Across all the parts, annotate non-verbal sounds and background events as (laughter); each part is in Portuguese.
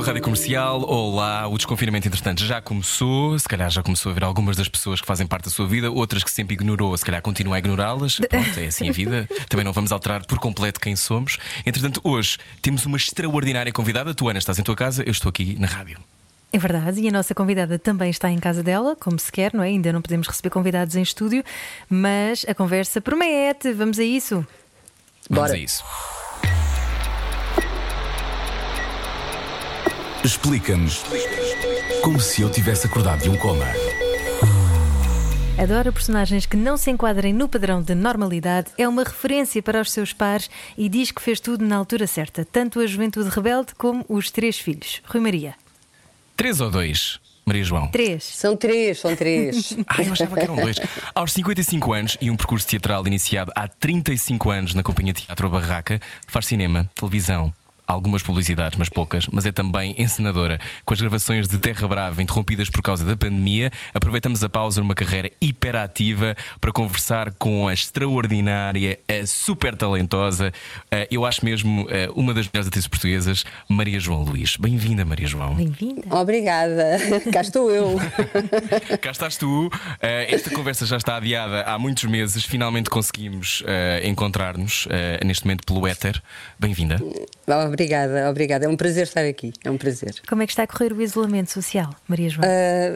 Com a Rádio Comercial. Olá, o desconfinamento, entretanto, já começou. Se calhar já começou a ver algumas das pessoas que fazem parte da sua vida, outras que sempre ignorou, se calhar continua a ignorá-las. Pronto, é assim a vida. (laughs) Também não vamos alterar por completo quem somos. Entretanto, hoje temos uma extraordinária convidada. Tu, Ana, estás em tua casa, eu estou aqui na rádio. É verdade, e a nossa convidada também está em casa dela, como se quer, não é? Ainda não podemos receber convidados em estúdio, mas a conversa promete. Vamos a isso. Vamos Bora. a isso. Explica-nos como se eu tivesse acordado de um coma. Adora personagens que não se enquadrem no padrão de normalidade, é uma referência para os seus pares e diz que fez tudo na altura certa, tanto a juventude rebelde como os três filhos. Rui Maria. Três ou dois, Maria João? Três. São três, são três. (laughs) Ah, eu achava que eram dois. Aos 55 anos e um percurso teatral iniciado há 35 anos na Companhia de Teatro Barraca, faz cinema, televisão. Algumas publicidades, mas poucas, mas é também encenadora. Com as gravações de Terra Brava interrompidas por causa da pandemia, aproveitamos a pausa numa carreira hiperativa para conversar com a extraordinária, a super talentosa, eu acho mesmo uma das melhores atrizes portuguesas, Maria João Luís. Bem-vinda, Maria João. Bem-vinda. Obrigada. (laughs) Cá estou eu. (laughs) Cá estás tu. Esta conversa já está adiada há muitos meses. Finalmente conseguimos encontrar-nos neste momento pelo éter. Bem-vinda. Obrigada, obrigada. É um prazer estar aqui. É um prazer. Como é que está a correr o isolamento social, Maria João?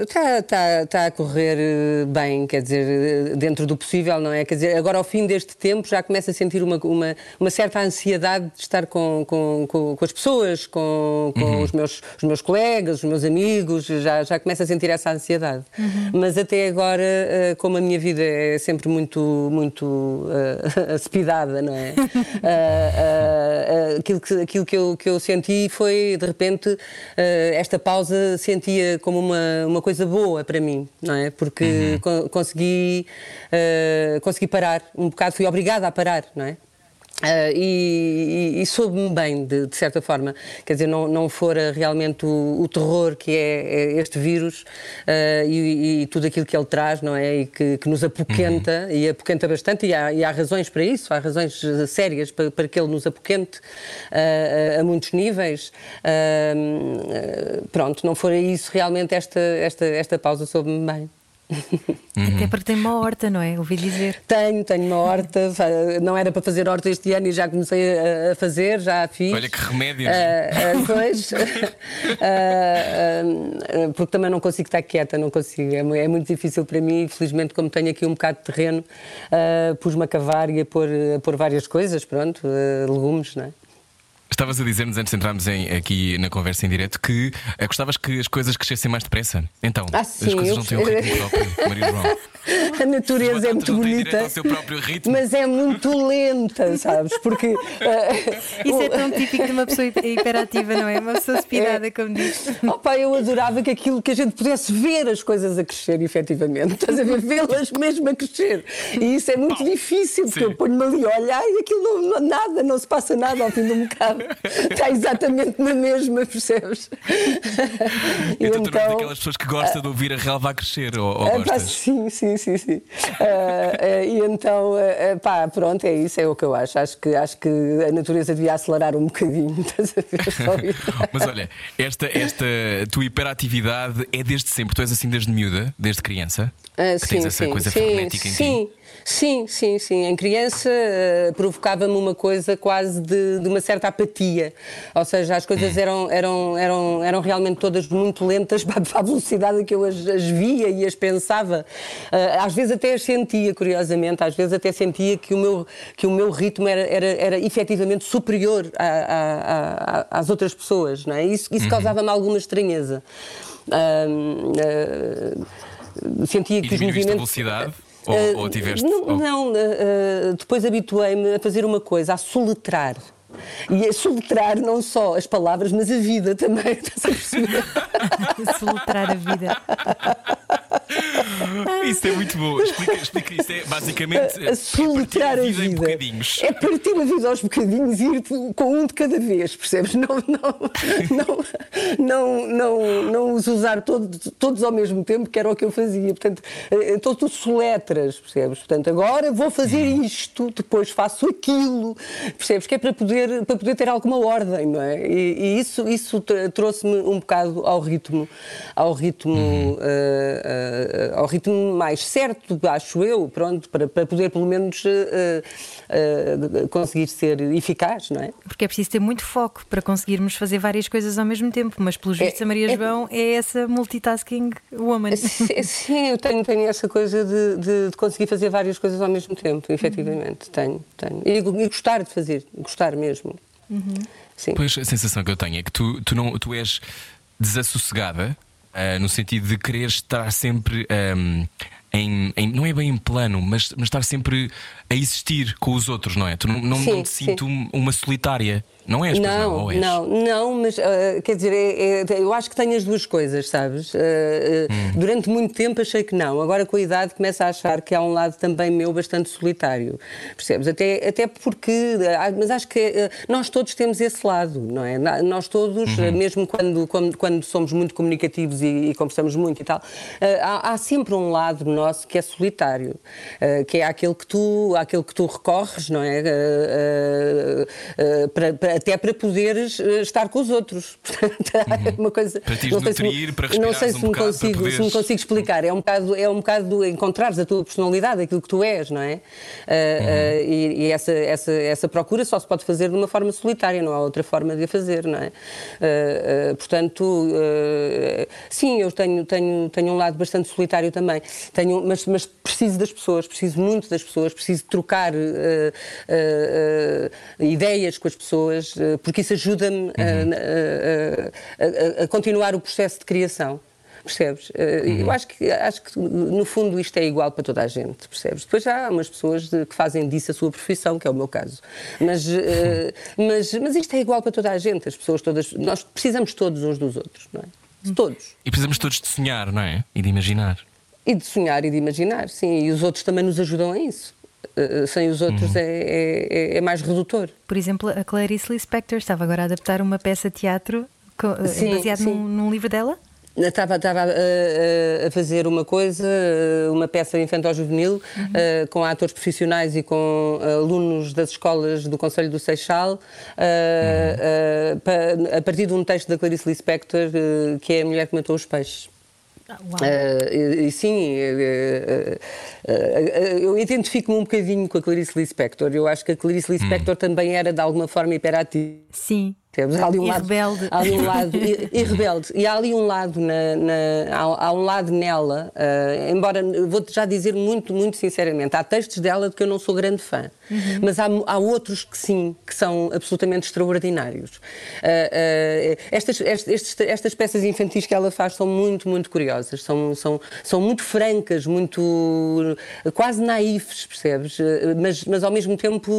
Está tá, tá a correr eh, bem, quer dizer, eh, dentro do possível, não é? Quer dizer, agora ao fim deste tempo já começo a sentir uma, uma, uma certa ansiedade de estar com, com, com, com as pessoas, com, com os, meus, os meus colegas, os meus amigos, já, já começo a sentir essa ansiedade. Mas até agora, eh, como a minha vida é sempre muito, muito uh, (laughs) acepidada, não é? (laughs) Ah, ah, ah, aquilo que, aquilo que, eu, que eu senti foi, de repente, ah, esta pausa sentia como uma, uma coisa boa para mim, não é? Porque co- consegui, ah, consegui parar um bocado, fui obrigada a parar, não é? Ah, e, e, soube-me bem, de, de certa forma. Quer dizer, não, não fora realmente o, o terror que é, é este vírus ah, e, e tudo aquilo que ele traz, não é? E que, que nos apoquenta, e apoquenta bastante, e há, e há razões para isso, há razões eh, sérias para, para que ele nos apoquente ah, a, a muitos níveis. Ah, ah, pronto, não fora isso, realmente esta, esta, esta pausa soube-me bem. Até porque tem uma horta, não é? Ouvi dizer. Tenho, tenho uma horta, não era para fazer horta este ano e já comecei a, fazer, já a fiz. Olha que remédio. Ah, ah, pois, (laughs) ah, porque também não consigo estar quieta, não consigo, é, é muito difícil para mim. Felizmente, como tenho aqui um bocado de terreno, pus-me a cavar e a pôr, a pôr várias coisas, pronto, legumes, não é? Estavas a dizer-nos antes de entrarmos em- aqui na conversa em direto que eh, gostavas que as coisas crescessem mais depressa. Então, Ah, as sim, coisas eu- não têm um ritmo próprio, Maria João. (laughs) A natureza é muito não bonita. direito ao seu próprio ritmo. Mas é muito lenta, sabes? Porque. (laughs) Isso é o- tão típico de uma pessoa hiper- hiperativa, não é? Uma pessoa aspirada, como diz. Opa, eu adorava que aquilo que a gente pudesse ver as coisas a crescer, efetivamente. Estás a ver? Vê-las mesmo a crescer. E isso é muito difícil, porque Sim. eu ponho-me ali a olhar e aquilo não, não- nada, não se passa nada ao fim de um bocado. (laughs) Está exatamente na mesma, percebes? (laughs) E Então, tu não és daquelas pessoas que gosta de ouvir a relva a crescer, ou, ou ah, pá, sim, sim, sim, sim. Ah, e então, ah, pá, pronto, é isso, é o que eu acho. Acho que, acho que a natureza devia acelerar um bocadinho. (laughs) Estás a ver? Só. Mas olha, esta, esta tua hiperatividade é desde sempre, tu és assim desde miúda, desde criança, Ah, que tens essa coisa sim, frenética em sim, ti. Sim, sim, sim. Em criança provocava-me uma coisa quase de, de uma certa apatia. Ou seja, as coisas eram, eram, eram, eram realmente todas muito lentas (laughs) para a velocidade a que eu as, as via e as pensava. Ah, às vezes até as sentia, curiosamente, às vezes até sentia que o meu, que o meu ritmo era, era, era efetivamente superior a- a- a- às outras pessoas. Não é? Isso, Uhum. isso causava-me alguma estranheza. Ah, ah, sentia E que os movimentos. velocidade? Ou, ou tiveste. Não, ou- não, depois habituei-me a fazer uma coisa, a soletrar. E a soletrar não só as palavras, mas a vida também. (laughs) Estás a perceber? (laughs) Soletrar a vida. Isso é muito bom. Explica, explica isso. É basicamente a, a soletrar a vida, em vida. bocadinhos. É partir a vida aos bocadinhos e ir com um de cada vez, percebes? Não, não, não, não, não, não os usar todos, todos ao mesmo tempo, que era o que eu fazia. Portanto, eh, então tu soletras, percebes? Portanto, agora vou fazer isto, depois faço aquilo, percebes? Que é para poder, para poder ter alguma ordem, não é? E, e isso, isso tr- trouxe-me um bocado ao ritmo, ao ritmo, eh, eh, ao ritmo mais certo, acho eu, pronto, para, para poder pelo menos eh, conseguir ser eficaz, não é? Porque é preciso ter muito foco para conseguirmos fazer várias coisas ao mesmo tempo, mas pelos vistos a Maria é- João é essa multitasking woman. Sim, Sim, eu tenho, tenho essa coisa de, de- de conseguir fazer várias coisas ao mesmo tempo, efetivamente. Tenho, tenho. E, e gostar de fazer, gostar mesmo. Sim. Pois a sensação que eu tenho é que tu, tu, não, tu és desassossegada ah, no sentido de querer estar sempre ahm, em, em- Não é bem em plano, mas, mas estar sempre a existir com os outros, não é? Tu não, não, Sim, não te sinto um- uma solitária. Não és, pois não? Ou és? não, não, mas ah, quer dizer, é- é- eu acho que tenho as duas coisas, sabes? Ah, Hum. Durante muito tempo achei que não, agora com a idade começo a achar que há um lado também meu bastante solitário, percebes? Até, até porque, mas acho que nós todos temos esse lado, não é? Nós todos, Uhum. mesmo quando, quando, quando somos muito comunicativos e, e conversamos muito e tal, há, há sempre um lado nosso que é solitário, que é aquele que tu, aquele que tu recorres, não é? Para- para- até para poderes eh, estar com os outros. (laughs) Portanto, é uma coisa. Para te não sei se me- nutrir, para Não sei se um me bocado, consigo, se me poderes- consigo explicar. É um bocado, é um bocado encontrares a tua personalidade, aquilo que tu és, não é? Ah, ah, e e essa, essa, essa procura só se pode fazer de uma forma solitária, não há outra forma de a fazer, não é? Ah, ah, portanto, sim, eu tenho, tenho, tenho um lado bastante solitário também, tenho, mas, mas preciso das pessoas, preciso muito das pessoas, preciso trocar ideias com as pessoas, ah, porque isso ajuda-me a- a- a- a continuar o processo de criação. Percebes? Eh, Eu acho que, acho que, no fundo, isto é igual para toda a gente, percebes? Depois já há umas pessoas de- que fazem disso a sua profissão, que é o meu caso. Mas, eh, mas, mas isto é igual para toda a gente, as pessoas todas. Nós precisamos todos uns dos outros, não é? Todos. E precisamos todos de sonhar, não é? E de imaginar. E de sonhar e de imaginar, sim. E os outros também nos ajudam a isso. Eh, Sem os outros é, é- é- é mais redutor. Por exemplo, a Clarice Lispector estava agora a adaptar uma peça de teatro eh, Sim, sim. Num, num livro dela? Estava, estava a, a- fazer uma coisa, uma peça infantil-juvenil, eh, com atores profissionais e com alunos das escolas do Conselho do Seixal, eh, eh, pa- a partir de um texto da Clarice Lispector, eh, que é A Mulher que Matou os Peixes. E sim, eh, eh, eu identifico-me um bocadinho com a Clarice Lispector. Eu acho que a Clarice Lispector também era de alguma forma hiperativa. Sim. Temos ali um E lado, rebelde. Há ali um lado e, e rebelde. E há ali um lado na, na- há, há um lado nela, ah, embora vou-te já dizer muito, muito sinceramente, há textos dela de que eu não sou grande fã, mas há, há outros que sim, que são absolutamente extraordinários. Ah, ah, estas, estes- estas peças infantis que ela faz são muito, muito curiosas, são, são, são muito francas, muito quase naifes, percebes? Mas, mas ao mesmo tempo.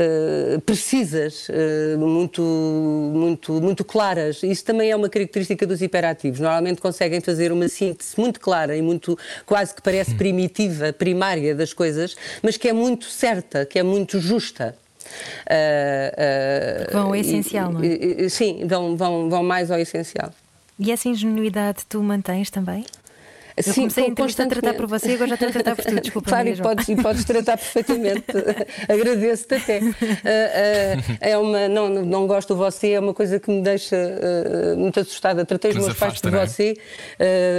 Uh, precisas, uh, muito, muito, muito claras. Isso também é uma característica dos hiperativos. Normalmente conseguem fazer uma síntese muito clara e muito quase que parece primitiva, primária das coisas, mas que é muito certa, que é muito justa. Uh, Vão ao e- essencial, não é? e- e- Sim, vão, vão, vão mais ao essencial. E essa ingenuidade tu mantens também? Eu Sim, comecei a tratar por você e agora já estou a tratar por tu. (laughs) Desculpa, Claro, e podes, e podes tratar perfeitamente. (laughs) Agradeço-te até. Ah, ah, é uma, não, não- gosto de você, é uma coisa que me deixa ah, muito assustada. Tratei os meus pais por é? você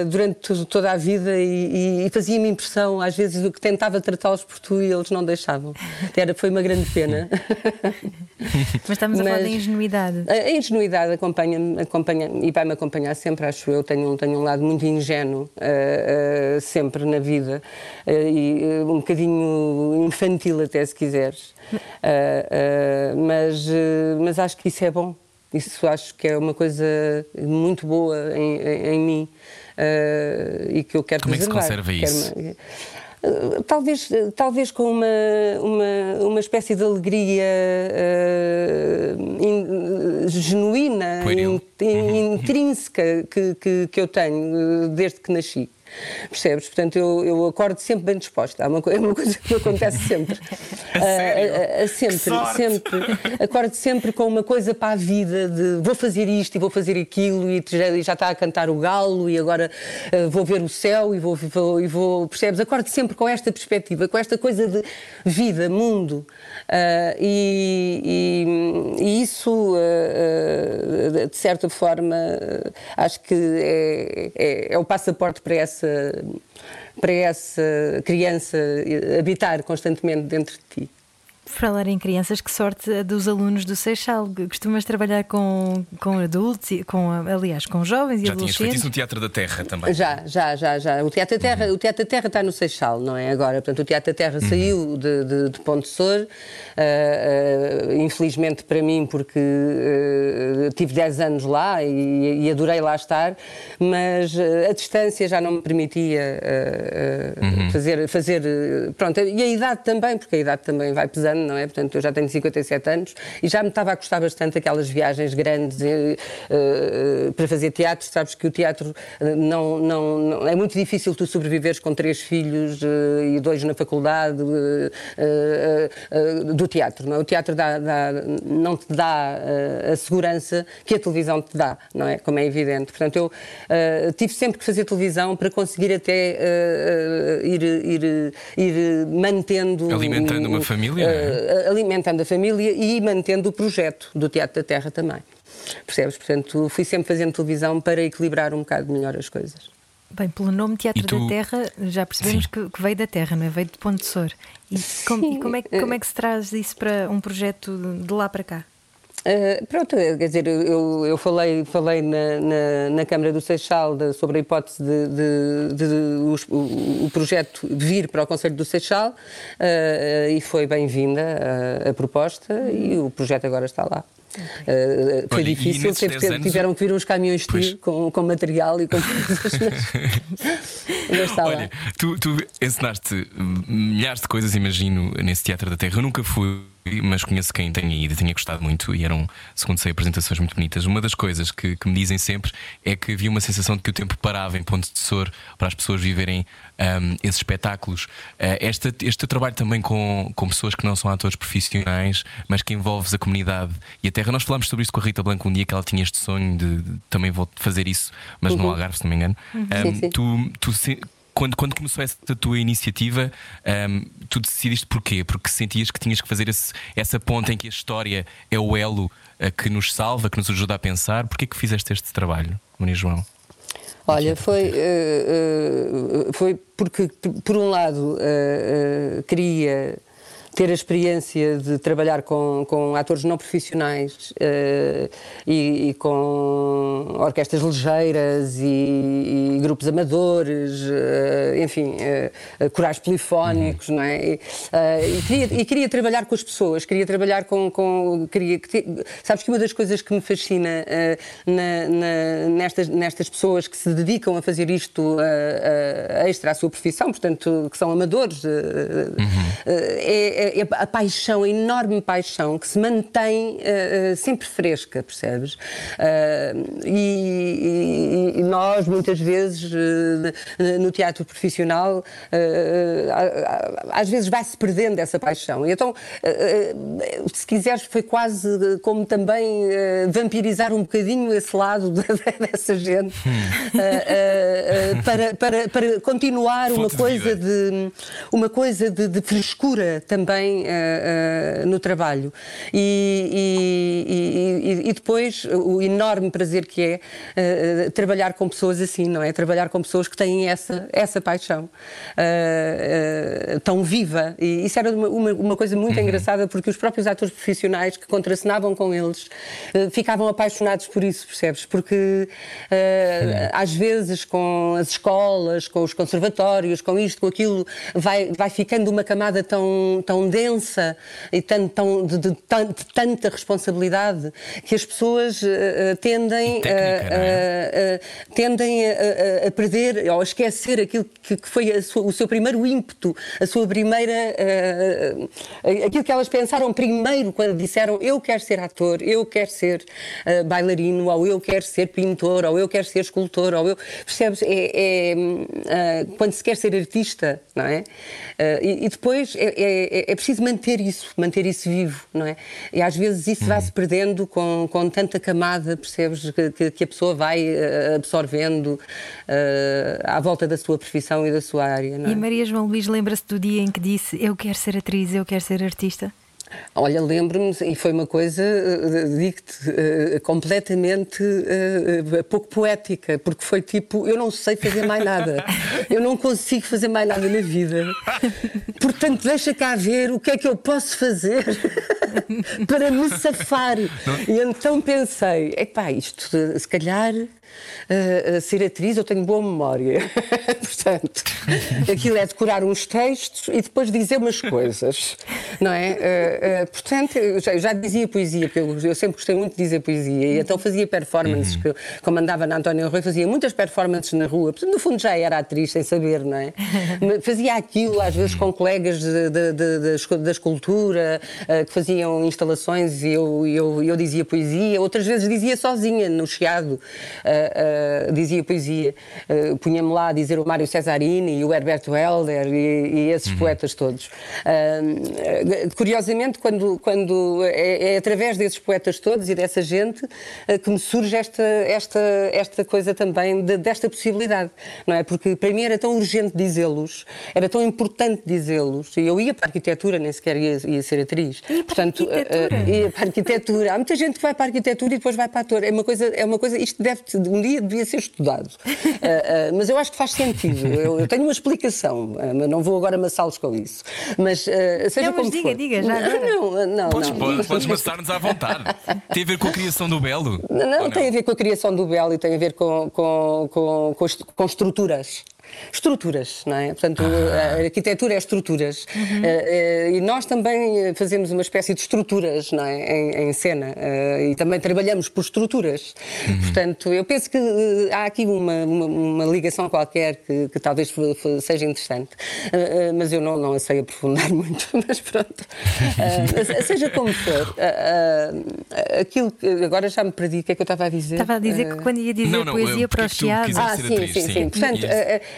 durante to- toda a vida e, e- e fazia-me impressão, às vezes, eu que tentava tratá-los por tu e eles não deixavam. Era, foi uma grande pena. (laughs) Mas estamos a falar Mas- da ingenuidade. A a ingenuidade acompanha-me acompanha e vai-me acompanhar sempre, acho eu. Tenho, um- tenho um lado muito ingênuo ah, ah, sempre na vida ah, e um bocadinho infantil, até se quiseres. Mas, mas acho que isso é bom. Isso acho que é uma coisa muito boa em, em- em mim e que eu quero Como é que se preservar. conserva isso? Quero- Talvez, talvez com uma, uma, uma espécie de alegria uh, in- genuína, in, in, intrínseca que, que, que eu tenho desde que nasci. Percebes? Portanto, eu, eu acordo sempre bem disposta. (laughs) É uma, uma coisa que acontece sempre. uh, uh, uh, sempre, sempre. (laughs) Acordo sempre com uma coisa para a vida de vou fazer isto e vou fazer aquilo e já, já está a cantar o galo e agora vou ver o céu e vou, vou, e vou. Percebes? Acordo sempre com esta perspectiva, com esta coisa de vida, mundo. E, e, e, isso, de certa forma, acho que é, é, é o passaporte para essa, para essa criança habitar constantemente dentro de ti. Falar em crianças, que sorte dos alunos do Seixal. Costumas trabalhar com, com adultos, com, aliás, com jovens já e adolescentes. Já tinhas feito isso no Teatro da Terra também. Já, já, já, já. O Teatro da Terra, uhum. o Teatro da Terra está no Seixal, não é agora. Portanto, o Teatro da Terra uhum. saiu de, de, de Ponte Sor, uh, uh, infelizmente para mim, porque uh, tive 10 anos lá e, e, adorei lá estar, mas a distância já não me permitia uhum. fazer, fazer. Pronto, e a idade também, porque a idade também vai pesando ano, não é? Portanto, eu já tenho 57 anos e já me estava a custar bastante aquelas viagens grandes uh, para fazer teatro. Sabes que o teatro não, não, não, é muito difícil tu sobreviveres com três filhos uh, e dois na faculdade uh, do teatro, não é? O teatro dá, dá, não te dá a segurança que a televisão te dá, não é? Como é evidente. Portanto, eu tive sempre que fazer televisão para conseguir até ir, ir, ir mantendo. Alimentando uma família? Uh, alimentando a família e mantendo o projeto do Teatro da Terra também. Percebes? Portanto, fui sempre fazendo televisão para equilibrar um bocado melhor as coisas. Bem, pelo nome Teatro tu... da Terra, já percebemos que, que, veio da Terra, não é? Veio de Ponte Sor. E, com, e como, é, como é que se traz isso para um projeto de lá para cá? Uh, pronto, quer dizer, eu, eu falei, falei na, na, na Câmara do Seixal de, sobre a hipótese de, de, de, de o, o, projeto vir para o Conselho do Seixal uh, e foi bem-vinda a, a, proposta e o projeto agora está lá. Uh, foi Olha, difícil, teve, anos... tiveram que vir uns caminhões de com, com material e com coisas, (laughs) mas, Olha. Tu, tu ensinaste milhares de coisas, imagino, nesse Teatro da Terra. Eu nunca fui mas conheço quem tenha ido e tenha gostado muito e eram, segundo sei, apresentações muito bonitas. Uma das coisas que, que, me dizem sempre é que havia uma sensação de que o tempo parava em ponto de Sor para as pessoas viverem um, esses espetáculos. Uh, este, este trabalho também com, com pessoas que não são atores profissionais, mas que envolves a comunidade e a terra. Nós falámos sobre isso com a Rita Blanco um dia que ela tinha este sonho de, de também vou fazer isso, mas uhum. no Algarve, se não me engano. Uhum. Um, sim, sim. Tu, tu quando, quando começou essa tua iniciativa, um, tu decidiste porquê? Porque sentias que tinhas que fazer esse, essa ponta em que a história é o elo uh, que nos salva, que nos ajuda a pensar. Porquê que fizeste este trabalho, Maria João? Olha, foi, uh, uh, foi porque, por um lado, queria ter a experiência de trabalhar com, com atores não profissionais uh, e, e, com orquestras ligeiras e, e grupos amadores, uh, enfim, uh, corais polifónicos, uhum. não é? E, e, queria, e, queria, trabalhar com as pessoas, queria trabalhar com. com queria, sabes que uma das coisas que me fascina na, na, nestas, nestas pessoas que se dedicam a fazer isto extra à sua profissão, portanto, que são amadores, uhum. é é a paixão, a enorme paixão que se mantém uh, sempre fresca, percebes? Uh, e, e, nós, muitas vezes, uh, no teatro profissional, às vezes vai-se perdendo essa paixão. E então, se quiseres, foi quase como também vampirizar um bocadinho esse lado (laughs) dessa gente hum. para, para, para continuar uma coisa de uma coisa de, de frescura também também uh, uh, no trabalho. E, e, e, e, depois o enorme prazer que é uh, trabalhar com pessoas assim, não é? Trabalhar com pessoas que têm essa, essa paixão tão viva. E isso era uma, uma, coisa muito uhum. engraçada porque os próprios atores profissionais que contracenavam com eles ficavam apaixonados por isso, percebes? Porque às vezes com as escolas, com os conservatórios, com isto, com aquilo, vai, vai ficando uma camada tão, tão tão densa e tão, tão, de, de, de, tanta responsabilidade que as pessoas uh, tendem, técnica, é? tendem a, a, perder ou a esquecer aquilo que, que foi sua, o seu primeiro ímpeto, a sua primeira. aquilo que elas pensaram primeiro quando disseram eu quero ser ator, eu quero ser bailarino, ou eu quero ser pintor, ou eu quero ser escultor, ou eu. Percebes? É, é quando se quer ser artista, não é? e, e depois é, é, preciso manter isso, manter isso vivo, não é? E às vezes isso vai-se uhum. perdendo com, com tanta camada, percebes, que, que a pessoa vai uh, absorvendo uh, à volta da sua profissão e da sua área. Não é? E Maria João Luís lembra-se do dia em que disse eu quero ser atriz, eu quero ser artista? Olha, lembro-me, e foi uma coisa, eh, digo-te, uh, completamente pouco poética, porque foi tipo: eu não sei fazer mais nada, (laughs) eu não consigo fazer mais nada na vida, portanto, deixa cá ver o que é que eu posso fazer (laughs) para me safar. E então pensei: epá, isto se calhar uh, ser atriz, eu tenho boa memória. (laughs) Portanto, aquilo é decorar uns textos e depois dizer umas coisas, não é? Uh, uh, portanto, eu já, eu já, dizia poesia, porque eu, eu, sempre gostei muito de dizer poesia, e então fazia performances, uhum. que, como andava na António Rui, fazia muitas performances na rua, portanto, no fundo já era atriz, sem saber, não é? (laughs) fazia aquilo, às vezes, com colegas de, de, de, da escultura, que faziam instalações e eu, eu, eu dizia poesia, outras vezes dizia sozinha, no chiado. Uh, dizia poesia, uh, punha-me lá a dizer o Mário Cesarini e o Herberto Helder e, e esses uhum. poetas todos. Uh, curiosamente, quando, quando é, é, através desses poetas todos e dessa gente que me surge esta, esta, esta coisa também de, desta possibilidade, não é? Porque para mim era tão urgente dizê-los, era tão importante dizê-los, e eu ia para a arquitetura, nem sequer ia, ia ser atriz. E Portanto, arquitetura? ia para a arquitetura. Há muita gente que vai para a arquitetura e depois vai para a ator. É uma coisa, é uma coisa isto deve um dia devia ser estudado. uh, (laughs) uh, mas eu acho que faz sentido. Eu, eu tenho uma explicação, uh, mas não vou agora amassá-los com isso. Mas seja não, como mas diga, for. diga, já agora. Não, não, podes, não. Podes, podes (laughs) maçar-nos à vontade. Tem a ver com a criação do belo? Não, não, tem a ver com a criação do belo e tem a ver com, com, com, com, com estruturas estruturas, não é? Portanto, ah. a arquitetura é estruturas. Uhum. Uh, uh, e nós também fazemos uma espécie de estruturas, não é? Em, em cena. E também trabalhamos por estruturas. Uhum. Portanto, eu penso que há aqui uma, uma, uma ligação qualquer que, que talvez seja interessante. mas eu não, não a sei aprofundar (laughs) muito, mas pronto. seja como for, aquilo que. Agora já me perdi, o que é que eu estava a dizer? Estava a dizer que quando ia dizer não, não, poesia para o Chiado. Ah, sim, sim, sim, sim. Portanto,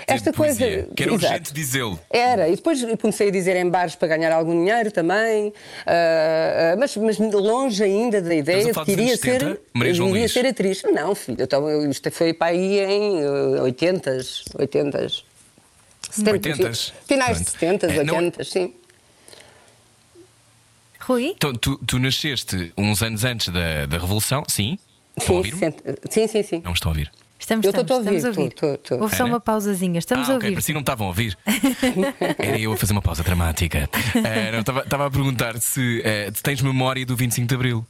esta coisa. Que era Exato. urgente dizê-lo. Era, e depois comecei a dizer em bares para ganhar algum dinheiro também, uh, uh, mas, mas, longe ainda da ideia de que iria ser, iria ser atriz. Não, filho, então, isto foi para aí em 80, 80. 70, 80. Finais de 70, 80, não... sim. Rui? Então, tu, tu nasceste uns anos antes da, da Revolução, sim? Sim, sim, sim, sim. Não me estão a ouvir. Estamos, eu estamos, a ouvir. Estamos a ouvir. Tô, tô, tô. Houve só uma pausazinha. Estamos ah, a ouvir. Okay, parecia que não estavam a ouvir. (laughs) Era eu a fazer uma pausa dramática. Estava uh, a perguntar se uh, tens memória do 25 de Abril.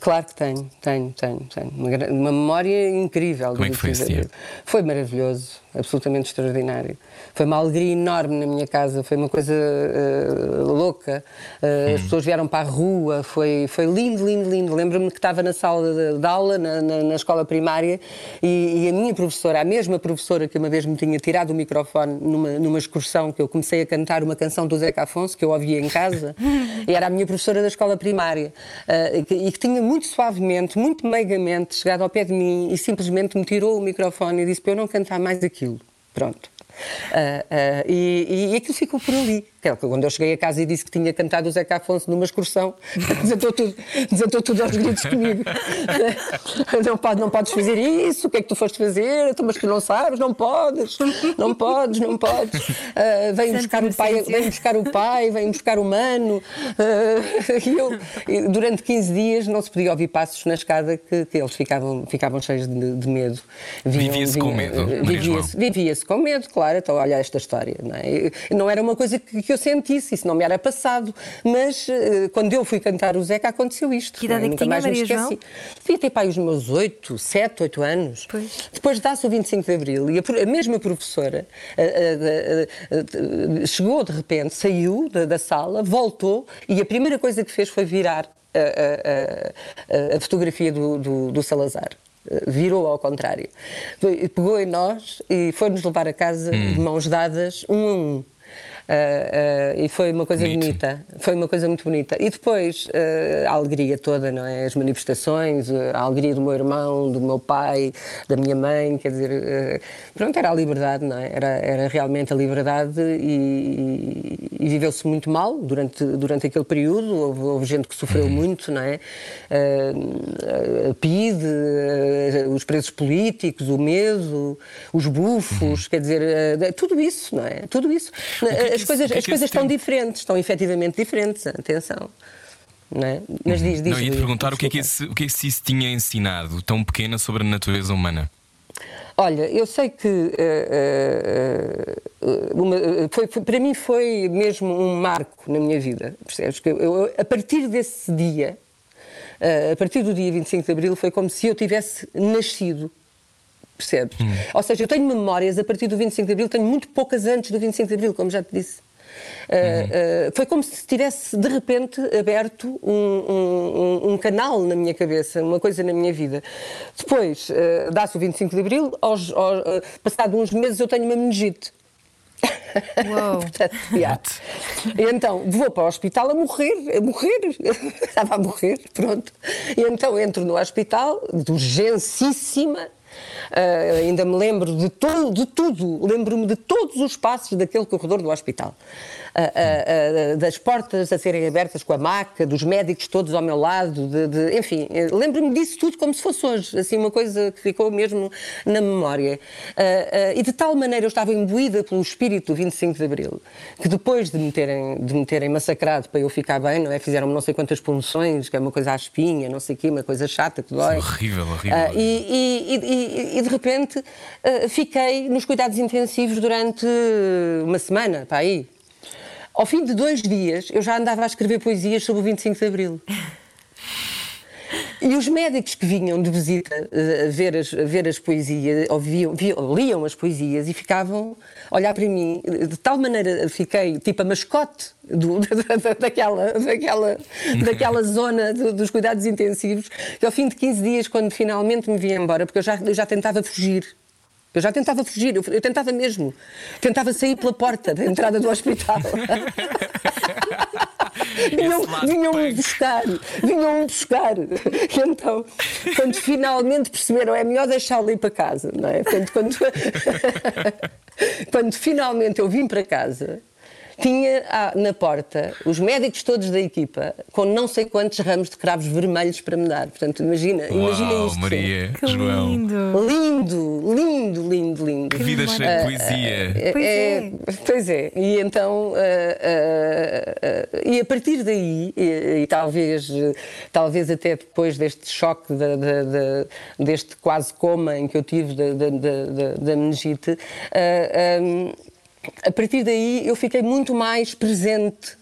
Claro que tenho, tenho, tenho, tenho. Uma, uma memória incrível. Como é que foi esse dia? Foi maravilhoso absolutamente extraordinário. Foi uma alegria enorme na minha casa, foi uma coisa uh, louca. Uh, hum. As pessoas vieram para a rua, foi, foi lindo, lindo, lindo. Lembro-me que estava na sala de, de aula, na, na, na, escola primária, e, e, a minha professora, a mesma professora que uma vez me tinha tirado o microfone numa, numa excursão, que eu comecei a cantar uma canção do Zeca Afonso, que eu ouvia em casa, (laughs) e era a minha professora da escola primária, uh, e, que, e que tinha muito suavemente, muito meigamente chegado ao pé de mim e simplesmente me tirou o microfone e disse para eu não cantar mais aquilo aquilo. Pronto. Uh, uh, e, e aquilo ficou por ali. Quando eu cheguei a casa e disse que tinha cantado o Zeca Afonso numa excursão, (laughs) desatou tudo, desatou tudo aos gritos comigo. (laughs) não, pode, não podes fazer isso, o que é que tu foste fazer? Então, mas tu não sabes, não podes, não podes, não podes. Uh, vem, buscar o pai, vem buscar o pai, vem buscar o mano. Uh, (laughs) e eu, durante 15 dias não se podia ouvir passos na escada que, que eles ficavam, ficavam cheios de, de medo. Vivia-se com medo? Vivia-se vivia com medo, claro. Então, olha esta história. Não, é? não era uma coisa que, que eu sentisse, isso não me era passado. Mas uh, quando eu fui cantar o Zeca, aconteceu isto. Que idade é que Nunca tinha, mais me Maria esqueci. João? Devia ter pai os meus 8, 7, 8 anos. Pois. Depois dá-se o 25 de Abril e a, a mesma professora ah, ah, chegou de repente, saiu da, da sala, voltou e a primeira coisa que fez foi virar a, a- a- a fotografia do, do- do Salazar. Ah, Virou ao contrário. Pegou em nós e foi-nos levar a casa de mãos dadas, um a um. Ah, ah, e foi uma coisa Bonito. bonita, foi uma coisa muito bonita. E depois ah, a alegria toda, não é? As manifestações, a alegria do meu irmão, do meu pai, da minha mãe, quer dizer, pronto, era a liberdade, não é? Era, era realmente a liberdade e, e viveu-se muito mal durante, durante aquele período. Houve, houve gente que sofreu muito, não é? A PIDE, os presos políticos, o medo, os bufos, quer dizer, tudo isso, não é? Tudo isso. é que as coisas, que é as que coisas esse estão tempo- diferentes, estão efetivamente diferentes, atenção. Não é? Mas diz, diz. Não, ia te perguntar o que, é que esse, o que é que isso tinha ensinado tão pequena sobre a natureza humana. Olha, eu sei que eh, eh, uma- foi- foi- para mim foi mesmo um marco na minha vida. Percebes? Que eu- eu- a partir desse dia, eh, a partir do dia 25 de Abril, foi como se eu tivesse nascido. Percebes? Ou seja, eu tenho memórias a partir do 25 de Abril, tenho muito poucas antes do 25 de Abril, como já te disse. Uh, uh, foi como se tivesse de repente aberto um, um- um- canal na minha cabeça, uma coisa na minha vida. Depois uh, dá-se o 25 de Abril, aos, aos, uh, passado uns meses eu tenho uma meningite. Uau. (laughs) Portanto, yeah. E então vou para o hospital a morrer, a morrer, (laughs) estava a morrer, pronto. E então entro no hospital, de urgencíssima. Ah, ainda me lembro de, to de tudo, lembro-me de todos os passos daquele corredor do hospital. Das portas a serem abertas com a maca, dos médicos todos ao meu lado, de, de- enfim, eh, lembro-me disso tudo como se fosse hoje, assim, uma coisa que ficou mesmo na memória. Ah, ah, e de tal maneira eu estava imbuída pelo espírito do 25 de Abril, que depois de me terem, de me terem massacrado para eu ficar bem, não é? Fizeram-me não sei quantas punções, que é uma coisa à espinha, não sei o quê, uma coisa chata que dói. Horrível, horrível. Ah, e, e- e- e, de repente fiquei nos cuidados intensivos durante uma semana, para aí. Ao fim de dois dias, eu já andava a escrever poesias sobre o 25 de Abril. E os médicos que vinham de visita eh, a ver as, ver as poesias, ouviam, viam- liam as poesias e ficavam a olhar para mim. De tal maneira fiquei tipo a mascote do- (laughs) da- da- daquela, daquela, daquela zona do- dos cuidados intensivos, que ao fim de 15 dias, quando finalmente me vi embora, porque eu já, eu já tentava fugir. Eu já tentava fugir, eu, eu tentava mesmo. Tentava sair pela porta da entrada do hospital. (laughs) vinham, Esse lado vinham buscar, vinham me buscar. E então, quando finalmente perceberam, é melhor deixá-lo ir para casa, não é? Quando, (laughs) quando finalmente eu vim para casa, tinha ah, na porta os médicos todos da equipa com não sei quantos ramos de cravos vermelhos para me dar. Portanto, imagina, imagina Uau, isto. Maria, Que João. lindo. Lindo, lindo, lindo, lindo. Vida cheia de poesia. É, Pois é, pois é. E então, ah, ah, ah, e a partir daí, e, e talvez, talvez até depois deste choque, da- da- da- deste quase coma em que eu tive da, meningite, ah, ah, a partir daí eu fiquei muito mais presente,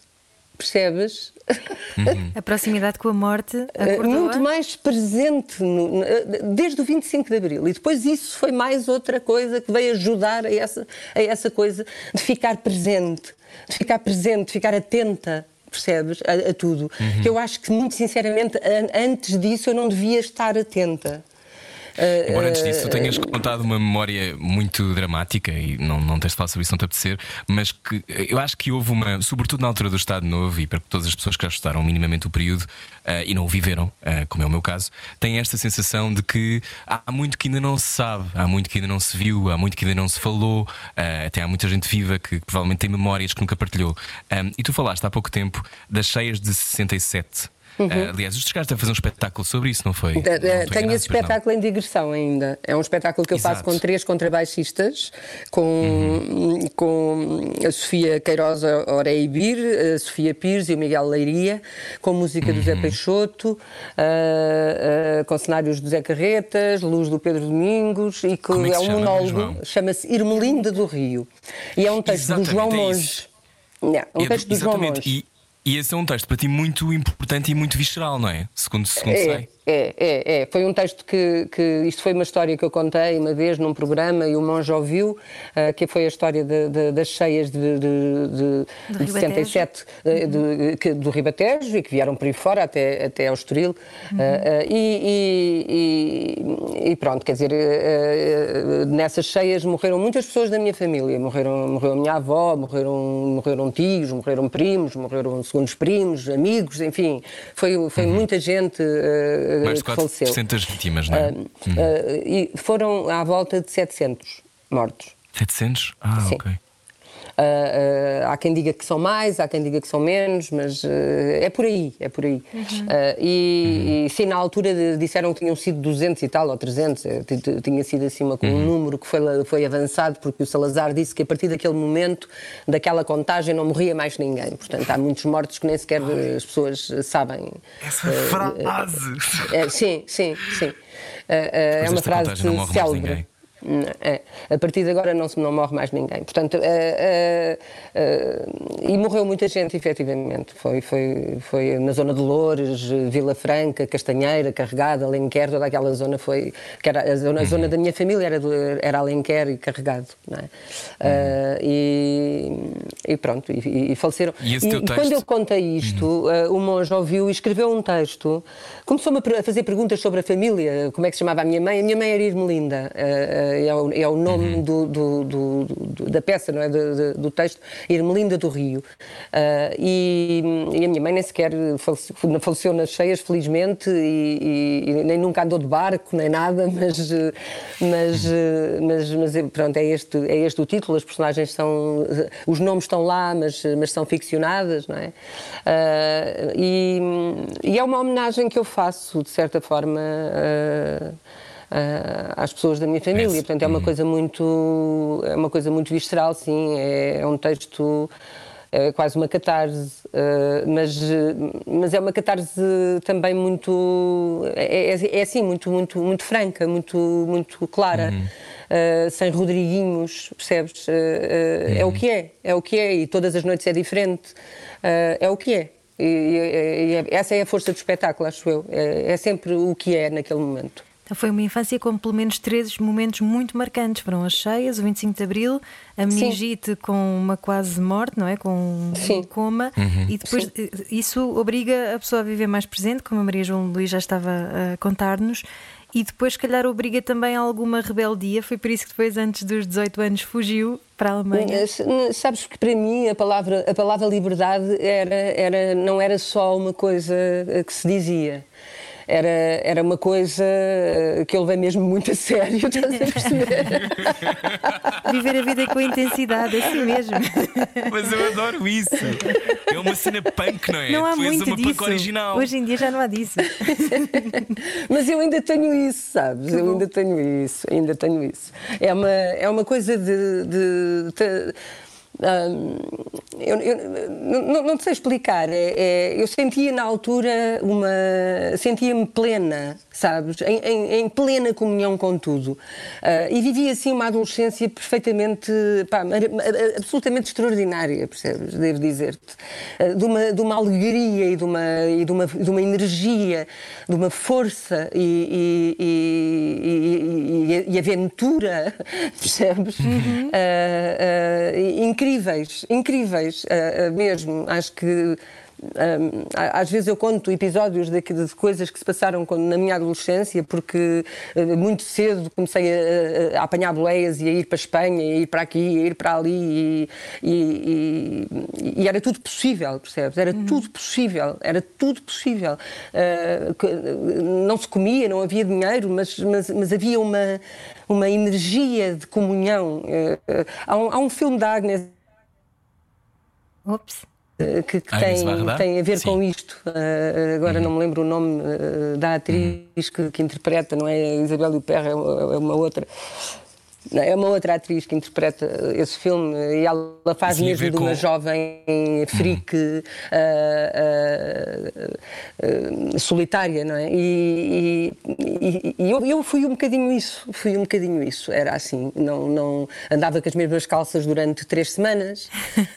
percebes? (laughs) A proximidade com a morte Eh, acordou muito mais presente no- na- desde o 25 de Abril. E depois isso foi mais outra coisa que veio ajudar a essa, a essa coisa de ficar presente, de ficar presente, de ficar atenta. Percebes? A, a tudo. Que eu acho que, muito sinceramente, an- antes disso eu não devia estar atenta. Eh, Embora antes disso tu tenhas contado uma memória muito dramática e não, não tens de falar sobre isso, não te apetecer, mas que eu acho que houve uma, sobretudo na altura do Estado Novo e para todas as pessoas que já estudaram minimamente o período eh, e não o viveram, eh, como é o meu caso, têm esta sensação de que há muito que ainda não se sabe, há muito que ainda não se viu, há muito que ainda não se falou, até há muita gente viva que provavelmente tem memórias que nunca partilhou. Um, e tu falaste há pouco tempo das cheias de 67. Eh, aliás, os chegaste a fazer um espetáculo sobre isso, não foi? Eh, Não Tenho esse pois não? espetáculo em digressão ainda. É um espetáculo que eu faço Exato. com três contrabaixistas, com, Uhum. com a Sofia Queiroz Oreibir, a Sofia Pires e o Miguel Leiria, com música do Zé Uhum. Peixoto, ah, ah, com cenários do Zé Carretas, luz do Pedro Domingos, e que é que é um chama, monólogo, chama-se Irmelinda do Rio. E é um texto do Exatamente, João é Monge. isso. Yeah, um É, texto do João. Monge. E, esse é um texto para ti muito importante e muito visceral, não é? Segundo, segundo É, sei. É, é, é. Foi um texto que, que. Isto foi uma história que eu contei uma vez num programa e o monge ouviu, ah, que foi a história de- de- das cheias de, de, de, Do de Ribatejo. 77 eh, de- que- do Ribatejo e que vieram por aí fora até, até ao Estoril. Ah, ah, e, e- e- pronto, quer dizer, eh, nessas cheias morreram muitas pessoas da minha família. Morreram, morreu a minha avó, morreram, morreram tios, morreram primos, morreram segundos primos, amigos, enfim. Foi, foi muita gente Mais de que faleceu. 4% das vítimas, não é? Ah, e foram à volta de 700 mortos. 700? Ah, Sim. ok. Ah, ah, há quem diga que são mais, há quem diga que são menos, mas ah, é por aí, é por aí. Ah, e, e sim, na altura de- disseram que tinham sido 200 e tal, ou 300, eh, tinha sido assim uma- um número que foi, foi avançado, porque o Salazar disse que a partir daquele momento, daquela contagem, não morria mais ninguém. Portanto, há muitos mortos que nem sequer eh, as pessoas eh, sabem. Essa frase! É, sim, sim, sim. É uma frase contagem não morre mais célebre. É. A partir de agora não, se- não morre mais ninguém. Portanto, eh, eh, eh, e morreu muita gente, efetivamente. Foi, foi, foi na zona de Loures, Vila Franca, Castanheira, Carregado, Alenquer, toda aquela zona foi. Que era, a, zona, a zona da minha família era, do- era Alenquer e Carregado. É? E, e pronto, e, e faleceram. E teu quando eu contei isto, o monge ouviu e escreveu um texto. Começou-me a fazer perguntas sobre a família, como é que se chamava a minha mãe. A minha mãe era Irmelinda, é, o, é o nome Uhum. do, do- do- do- da peça, não é? Do, do- texto, Irmelinda do Rio. Eh, e, e a minha mãe nem sequer faleceu, faleceu nas cheias, felizmente, e, e- nem nunca andou de barco, nem nada, (laughs) mas, mas, mas, mas pronto, é este, é este o título. As personagens são. Os nomes estão lá, mas, mas são ficcionadas, não é? Ah, e, e é uma homenagem que eu faço, de certa forma. ah, às pessoas da minha família, portanto é uma coisa muito é uma coisa muito visceral, sim, é, é um texto é quase uma catarse, ah, mas, eh, mas é uma catarse também muito é, é, é assim muito muito muito franca, muito muito clara. Uh, sem Rodriguinhos, percebes? Uh, É o que é, é o que é, e todas as noites é diferente. É o que é. E, e- e essa é a força do espetáculo, acho eu. É, é sempre o que é naquele momento. Foi uma infância com pelo menos três momentos muito marcantes. Foram as cheias, o 25 de Abril, a meningite com uma quase morte, não é? Com um Sim. coma. E depois eh, isso obriga a pessoa a viver mais presente, como a Maria João Luís já estava a contar-nos. E depois, se calhar, obriga também a alguma rebeldia. Foi por isso que depois, antes dos 18 anos, fugiu para a Alemanha. Sabes que para mim a palavra, a palavra liberdade era, era, não era só uma coisa eh, que se dizia. Era, era uma coisa eh, que eu levei mesmo muito a sério, (laughs) estás a perceber? Viver a vida com intensidade, é assim mesmo. Mas eu adoro isso. É uma cena punk, não é? Não há Tu muito uma disso. punk original. Hoje em dia já não há disso. (laughs) Mas eu ainda tenho isso, sabes? Eu ainda tenho isso, ainda tenho isso. É uma, é uma coisa de. de- de- hum, eu, eu não, não sei explicar. É, é- eu sentia na altura uma. sentia-me plena, sabes? Em, em- em plena comunhão com tudo. Ah, e vivia assim uma adolescência perfeitamente. pá, absolutamente extraordinária, percebes? Devo dizer-te. Ah, de, uma, de uma alegria e de uma, e de uma, de uma energia, de uma força e, e, e, e- aventura, (laughs) percebes? Ah, ah, incríveis, incríveis ah, mesmo. Acho que. A- às vezes eu conto episódios de, de coisas que se passaram quando- na minha adolescência, porque eh, muito cedo comecei a, a- apanhar boleias e a ir para a Espanha, e a ir para aqui, e a ir para ali, e, e- e- e era tudo possível, percebes? Era tudo possível, era tudo possível. Que- não se comia, não havia dinheiro, mas, mas, mas havia uma, uma energia de comunhão. Eh, eh, há, um, há um filme da Agnes Ops. eh, que, que tem, tem a ver Sim. Uhum. com isto. Eh, agora não me lembro o nome eh, da atriz que, que interpreta, não é Isabel Huppert, é uma, é uma outra. É uma outra atriz que interpreta esse filme e ela faz Sim, mesmo de uma com- jovem freak ah, ah, ah, solitária, não é? E, e- e eu, eu fui um bocadinho isso, fui um bocadinho isso, era assim, não, não andava com as mesmas calças durante três semanas, (laughs)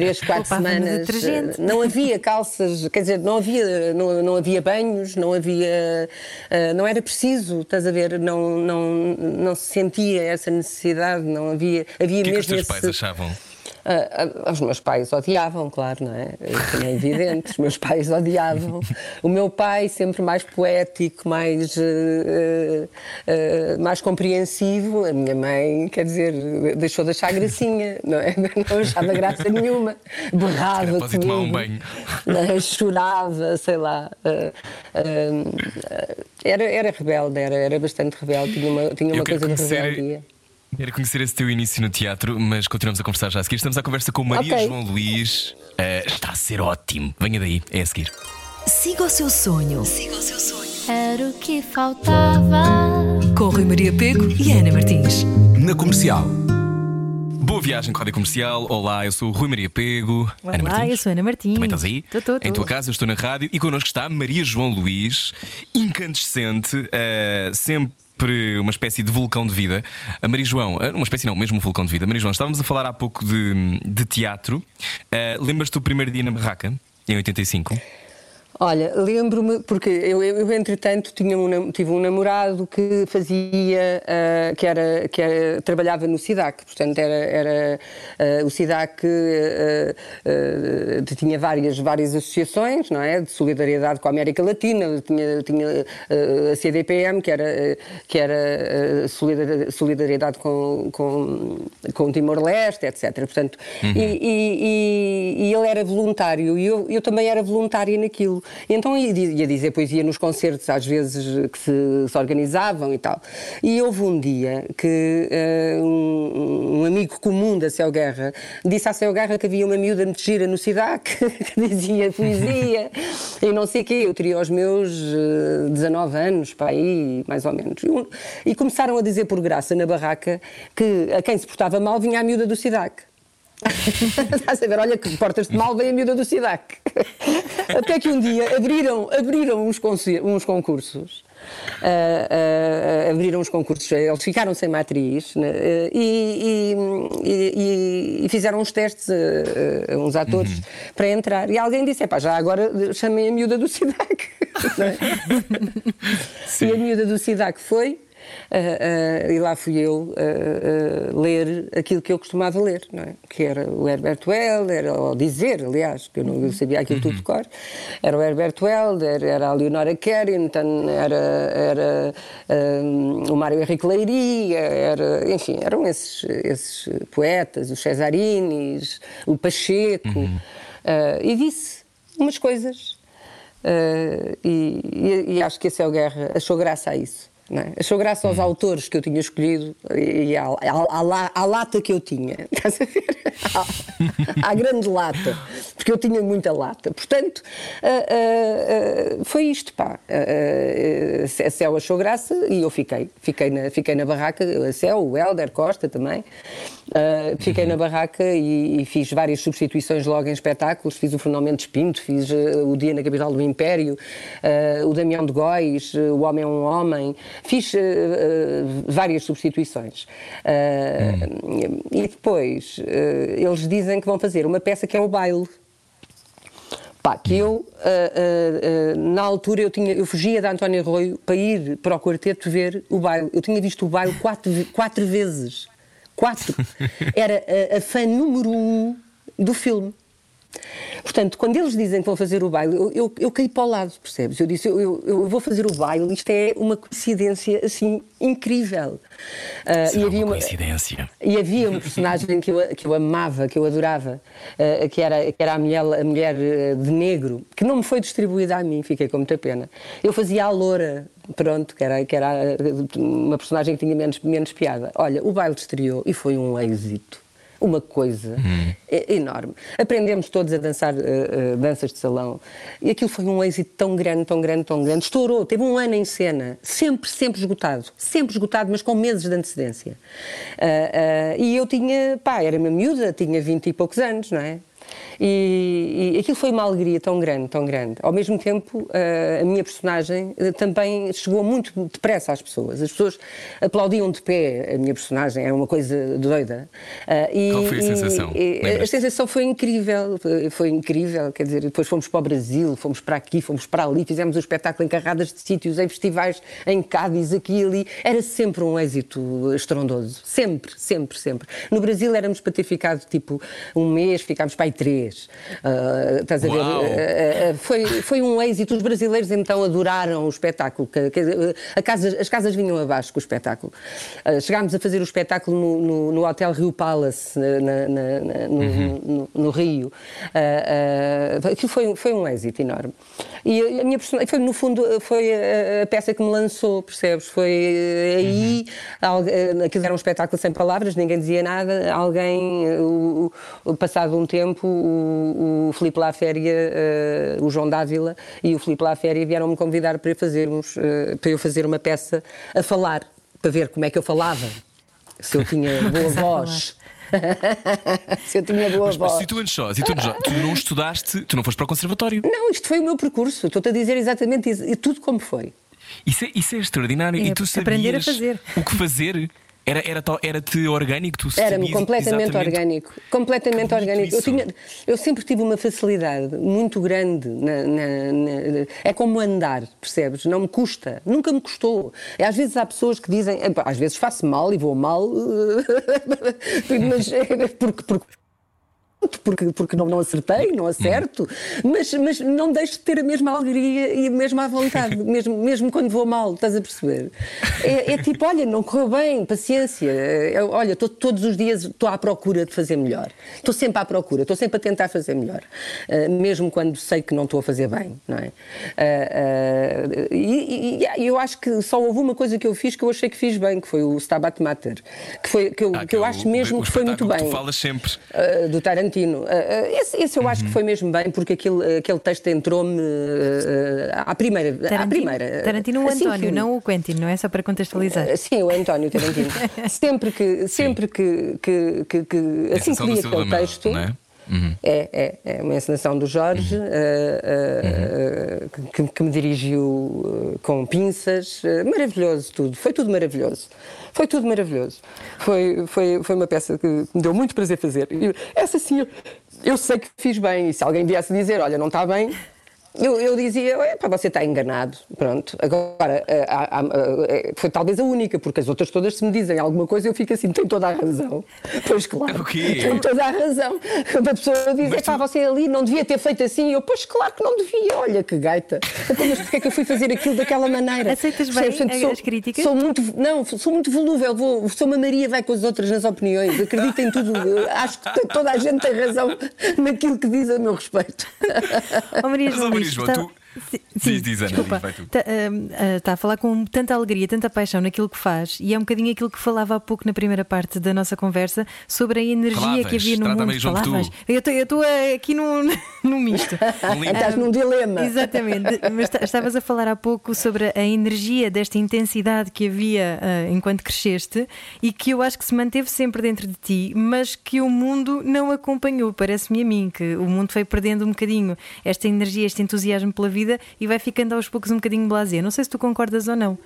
três, (laughs) quatro no semanas, ah, não havia calças, quer dizer, não havia, não, não havia banhos, não havia, ah, não era preciso, estás a ver, não, não, não se sentia essa necessidade, não havia, havia O que é que os mesmo teus pais esse... achavam? Ah, os meus pais odiavam, claro, não é? Também é (laughs) evidente, os meus pais odiavam. O meu pai, sempre mais poético, mais, eh, eh, mais compreensivo. A minha mãe, quer dizer, deixou de achar gracinha, não é? (laughs) Não achava graça nenhuma. Berrava tomar um comigo, banho. né? chorava, sei lá. Ah, era, era rebelde, era, era bastante rebelde, tinha uma, tinha Eu uma coisa de rebeldia. Quero conhecer esse teu início no teatro, mas continuamos a conversar já a seguir. Estamos à conversa com Maria Ok. João Luís. Eh, está a ser ótimo. Venha daí, é a seguir. Siga o seu sonho. Era o que faltava. Com Rui Maria Pego e Ana Martins. Na comercial. Boa viagem, Código Comercial. Olá, eu sou o Rui Maria Pego. Olá, Ana Martins. eu sou a Ana Martins. Também estás aí? Tô, tô, Em tua casa, eu estou na rádio e connosco está Maria João Luís, incandescente, eh, sempre uma espécie de vulcão de vida. A Maria João, eh, uma espécie não, mesmo um vulcão de vida. Maria João, estávamos a falar há pouco de, de teatro. Eh, Lembras-te do primeiro dia na barraca, em 85? Olha, lembro-me, porque eu, eu, entretanto tinha um, tive um namorado que fazia, ah, que, era, que era, trabalhava no SIDAC, portanto era, era ah, o SIDAC ah, tinha várias, várias associações, não é, de solidariedade com a América Latina, tinha, tinha a CDPM, que era, que era solidar- solidariedade com, com, com Timor-Leste, etc. Portanto, e, e- e- e ele era voluntário. E eu, eu também era voluntária naquilo. E então ia, di- ia dizer poesia nos concertos, às vezes que se, se organizavam e tal. E houve um dia que eh, um, amigo comum da Céu Guerra disse à Céu Guerra que havia uma miúda muito gira no SIDAC (laughs) que dizia poesia e não sei o quê. Eu teria os meus eh, 19 anos, para aí, mais ou menos. E, e começaram a dizer por graça na barraca que a quem se portava mal vinha a miúda do SIDAC. (laughs) Estás a ver? Olha que portas-te mal, vem a miúda do SIDAC. (laughs) Até que um dia abriram, abriram uns, uns concursos. Ah, ah, abriram os concursos, eles ficaram sem matriz né, ah, e, e- e- fizeram uns testes uns atores para entrar. E alguém disse: "Epá, já agora chamem a miúda do SIDAC. (laughs) É? (laughs) E a miúda do SIDAC foi. Ah, ah, e lá fui eu ah, ler aquilo que eu costumava ler, não é? que era o Herbert Welder, ou dizer, aliás, que eu não eu sabia aquilo tudo de cor, era o Herbert Welder, era a Leonora Carrington, era, era ah, o Mário Henrique Leiria, era, enfim, eram esses, esses poetas, os Cesarinis, o Pacheco, ah, e disse umas coisas Uh, e, e- e acho que a Céu Guerra achou graça a isso. É? Achou graça aos autores que eu tinha escolhido e à, à- à à lata que eu tinha. (laughs) Estás a ver? À, grande lata. Porque eu tinha muita lata. Portanto, uh, uh, uh, foi isto, pá. A Céu achou graça e eu fiquei. Fiquei na, fiquei na barraca. A Céu, o Helder Costa também. Fiquei na barraca e, e fiz várias substituições logo em espetáculos. Fiz o Fernão Mendes Pinto, fiz o Dia na Capital do Império, o Damião de Góis, o Homem é um Homem. Fiz uh, uh, várias substituições. Uh, E depois uh, eles dizem que vão fazer uma peça que é o baile. Pá, que eu, ah, ah, ah, na altura, eu, tinha, eu fugia da Antónia Arroio para ir para o quarteto ver o baile. Eu tinha visto o baile quatro, quatro vezes. Quatro. Era a, a fã número um do filme. Portanto, quando eles dizem que vão fazer o baile, eu, eu, eu caí para o lado, percebes? Eu disse, eu, eu, vou fazer o baile, isto é uma coincidência, assim, incrível. Ah, Será e havia uma coincidência. e havia um personagem que eu, que eu amava, que eu adorava, eh, que, era, que era a mulher, a mulher eh, de negro, que não me foi distribuída a mim, fiquei com muita pena. Eu fazia a loura, pronto, que era, que era uma personagem que tinha menos, menos piada. Olha, o baile estreou e foi um êxito. Uma coisa é- enorme. Aprendemos todos a dançar eh, eh, danças de salão e aquilo foi um êxito tão grande, tão grande, tão grande. Estourou, teve um ano em cena, sempre, sempre esgotado, sempre esgotado, mas com meses de antecedência. Ah, e eu tinha, pá, era uma miúda, tinha 20 e poucos anos, não é? E, e aquilo foi uma alegria tão grande, tão grande. Ao mesmo tempo, eh, a minha personagem eh, também chegou muito depressa às pessoas. As pessoas aplaudiam de pé a minha personagem, era uma coisa doida. Eh, e, Qual foi a sensação? e- a sensação foi incrível, foi, incrível. Quer dizer, depois fomos para o Brasil, fomos para aqui, fomos para ali, fizemos o espetáculo em carradas de sítios, em festivais, em Cádiz, aqui e ali. Era sempre um êxito estrondoso. Sempre, sempre, sempre. No Brasil éramos para ter ficado tipo um mês, ficámos para aí três. Ah, estás a ver? Ah, foi, foi um êxito. Os brasileiros então adoraram o espetáculo. Que- que- a casa- as casas vinham abaixo com o espetáculo. Chegámos a fazer o espetáculo no, no- no Hotel Rio Palace, na- na- na- no, no- no Rio. Aquilo foi, foi um êxito enorme. E a minha foi, no fundo, foi a, a peça que me lançou, percebes? Foi aí, eh, aquilo era um espetáculo sem palavras, ninguém dizia nada. Alguém, o, o- passado um tempo, o, o Filipe Laféria, eh, o João Dávila e o Filipe Laféria vieram-me convidar para, fazermos, eh, para eu fazer uma peça a falar, para ver como é que eu falava. Se eu tinha (laughs) boa voz. (laughs) Se eu tinha boa Mas, voz. situando só, situando só, tu não estudaste, tu não foste para o conservatório. Não, isto foi o meu percurso. Estou-te a dizer exatamente isso, e tudo como foi. Isso é, isso é extraordinário. É e tu sabias aprender a fazer. o que fazer. Era, era, era-te orgânico, tu Era-me completamente exatamente- orgânico. Completamente bonito orgânico. Eu, tinha- eu sempre tive uma facilidade muito grande. na- na- na- é como andar, percebes? Não me custa. Nunca me custou. E às vezes há pessoas que dizem, "Epá, às vezes faço mal e vou mal, (laughs) mas é porque. porque porque, porque não, não acertei, não acerto, mas, mas não deixo de ter a mesma alegria e a mesma vontade, (laughs) mesmo, mesmo quando vou mal, estás a perceber? É, é tipo, olha, não correu bem, paciência, Eu, olha, tô, todos os dias estou à procura de fazer melhor, estou sempre à procura, estou sempre a tentar fazer melhor, Ah, mesmo quando sei que não estou a fazer bem, não é? Ah, ah, e, e- eu acho que só houve uma coisa que eu fiz que eu achei que fiz bem, que foi o Stabat Mater, que, foi, que, eu, Ah, que eu é acho mesmo que foi muito bem. que Tu falas sempre. Uh, do Tarantino. Uh, uh, esse, esse eu acho que foi mesmo bem, porque aquele, aquele texto entrou-me uh, uh, à primeira. à Tarantino, primeira Tarantino o Assim António, que- não o Quentin, não é só para contextualizar. Uh, Sim, o António Tarantino. (laughs) sempre que, sempre que, que, que, que assim que li aquele texto. não é? Uhum. É, é, é uma encenação do Jorge, uh, uh, uh, que, que me dirigiu com pinças. Maravilhoso tudo, foi tudo maravilhoso. Foi tudo maravilhoso. Foi, foi, foi uma peça que me deu muito prazer fazer. Essa sim, eu, eu sei que fiz bem. E se alguém viesse dizer, olha, não está bem. Eu, eu dizia, para você está enganado, pronto. Agora, há- há- eh, foi talvez a única, porque as outras todas, se me dizem alguma coisa, eu fico assim, tem toda a razão. (laughs) Pois claro, O quê? tem toda a razão. A pessoa diz, Mas "Epá, tu- você ali não devia ter feito assim. Eu, pois claro que não devia, olha que gaita. Então, mas porquê é que eu fui fazer aquilo daquela maneira? Aceitas bem? Portanto, sou- as críticas? Sou muito, não, sou muito volúvel, vou, sou uma Maria, vai com as outras nas opiniões, acredito em tudo, acho que toda a gente tem razão naquilo que diz a meu respeito. Oh, Maria oh, João João, tu- Sim, Diz, diz, Ana, desculpa. diz, vai tu. Está tá a falar com tanta alegria, tanta paixão naquilo que faz e é um bocadinho aquilo que falava há pouco na primeira parte da nossa conversa sobre a energia que havia no mundo. Falavas. Eu estou- estou aqui num, (laughs) num misto. Um limbo. Estás num dilema. Exatamente, mas ta- estavas a falar há pouco sobre a energia desta intensidade que havia ah, enquanto cresceste e que eu acho que se manteve sempre dentro de ti, mas que o mundo não acompanhou. Parece-me a mim que o mundo foi perdendo um bocadinho esta energia, este entusiasmo pela vida e vai ficando aos poucos um bocadinho blasé. Não sei se tu concordas ou não.